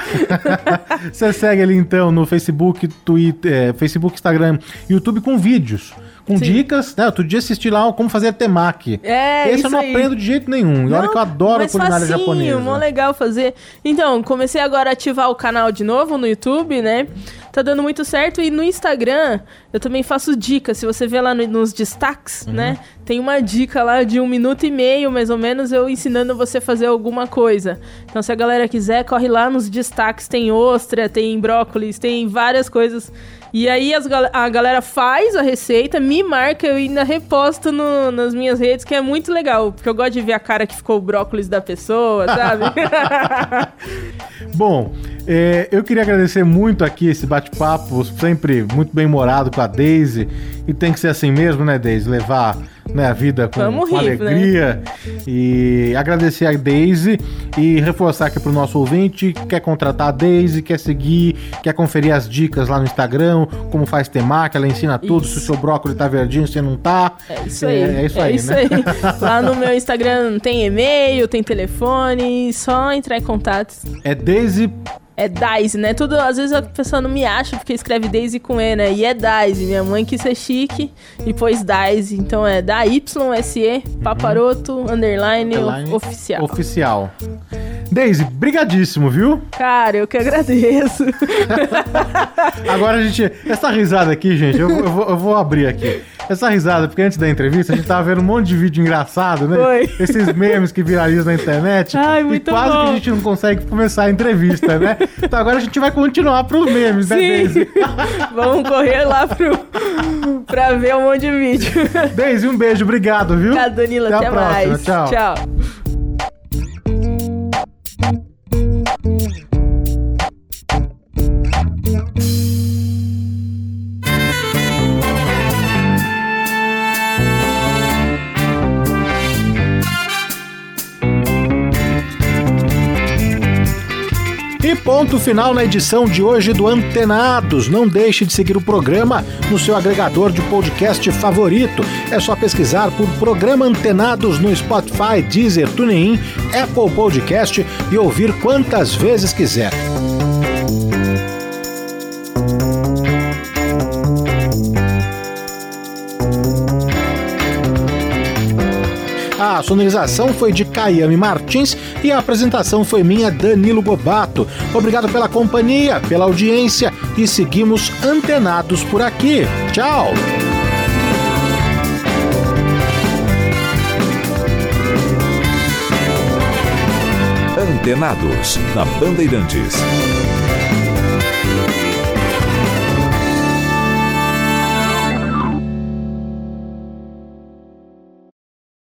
você segue ali então no Facebook, Twitter, é, Facebook, Instagram, YouTube com vídeos. Com Sim. dicas, né? Outro dia assisti lá como fazer temaki. É, Esse eu não aí. aprendo de jeito nenhum. E olha que eu adoro culinária facinho, japonesa. mó legal fazer. Então, comecei agora a ativar o canal de novo no YouTube, né? Tá dando muito certo. E no Instagram, eu também faço dicas. Se você vê lá no- nos destaques, Uhum. né? Tem uma dica lá de um minuto e meio, mais ou menos, eu ensinando você a fazer alguma coisa. Então, se a galera quiser, corre lá nos destaques. Tem ostra, tem brócolis, tem várias coisas. E aí as a galera faz a receita, me marca, eu ainda reposto no- nas minhas redes, que é muito legal. Porque eu gosto de ver a cara que ficou o brócolis da pessoa, sabe? Bom, é, eu queria agradecer muito aqui esse bate-papo, sempre muito bem morado com a Daisy. E tem que ser assim mesmo, né, Daisy? Levar né, a vida com, Vamos com rir, né? alegria. E agradecer a Daisy e reforçar aqui pro nosso ouvinte: quer contratar a Daisy, quer seguir, quer conferir as dicas lá no Instagram, como faz temaki, ela ensina tudo. Se o Isso. seu brócolis tá verdinho, se não tá. É isso aí. É, é isso aí, né? aí. Lá no meu Instagram tem e-mail, tem telefone, só entrar em contato. É Daisy. É Daisy, né? Tudo, às vezes a pessoa não me acha porque escreve Daisy com E, né? E é Daisy. Minha mãe quis ser chique e pôs Daisy. Então é da YSE, paparoto, underline, Underline oficial. Oficial. Daisy, brigadíssimo, viu? Cara, eu que agradeço. Agora a gente. Essa risada aqui, gente, eu, eu vou, eu vou abrir aqui. Essa risada, porque antes da entrevista a gente tava vendo um monte de vídeo engraçado, né? Foi. Esses memes que viralizam na internet. Ai, muito e quase bom. que a gente não consegue começar a entrevista, né? Então agora a gente vai continuar pros memes, né. Daisy? Vamos correr lá pro, pra ver um monte de vídeo. Daisy, um beijo, obrigado, viu? Obrigada, Danilo. Até Até, próxima, mais. tchau. Tchau. E ponto final na edição de hoje do Antenados. Não deixe de seguir o programa no seu agregador de podcast favorito. É só pesquisar por Programa Antenados no Spotify, Deezer, TuneIn, Apple Podcast e ouvir quantas vezes quiser. A sonorização foi de Caiame Martins e a apresentação foi minha, Danilo Gobato. Obrigado pela companhia, pela audiência e seguimos antenados por aqui. Tchau! Antenados, na Bandeirantes.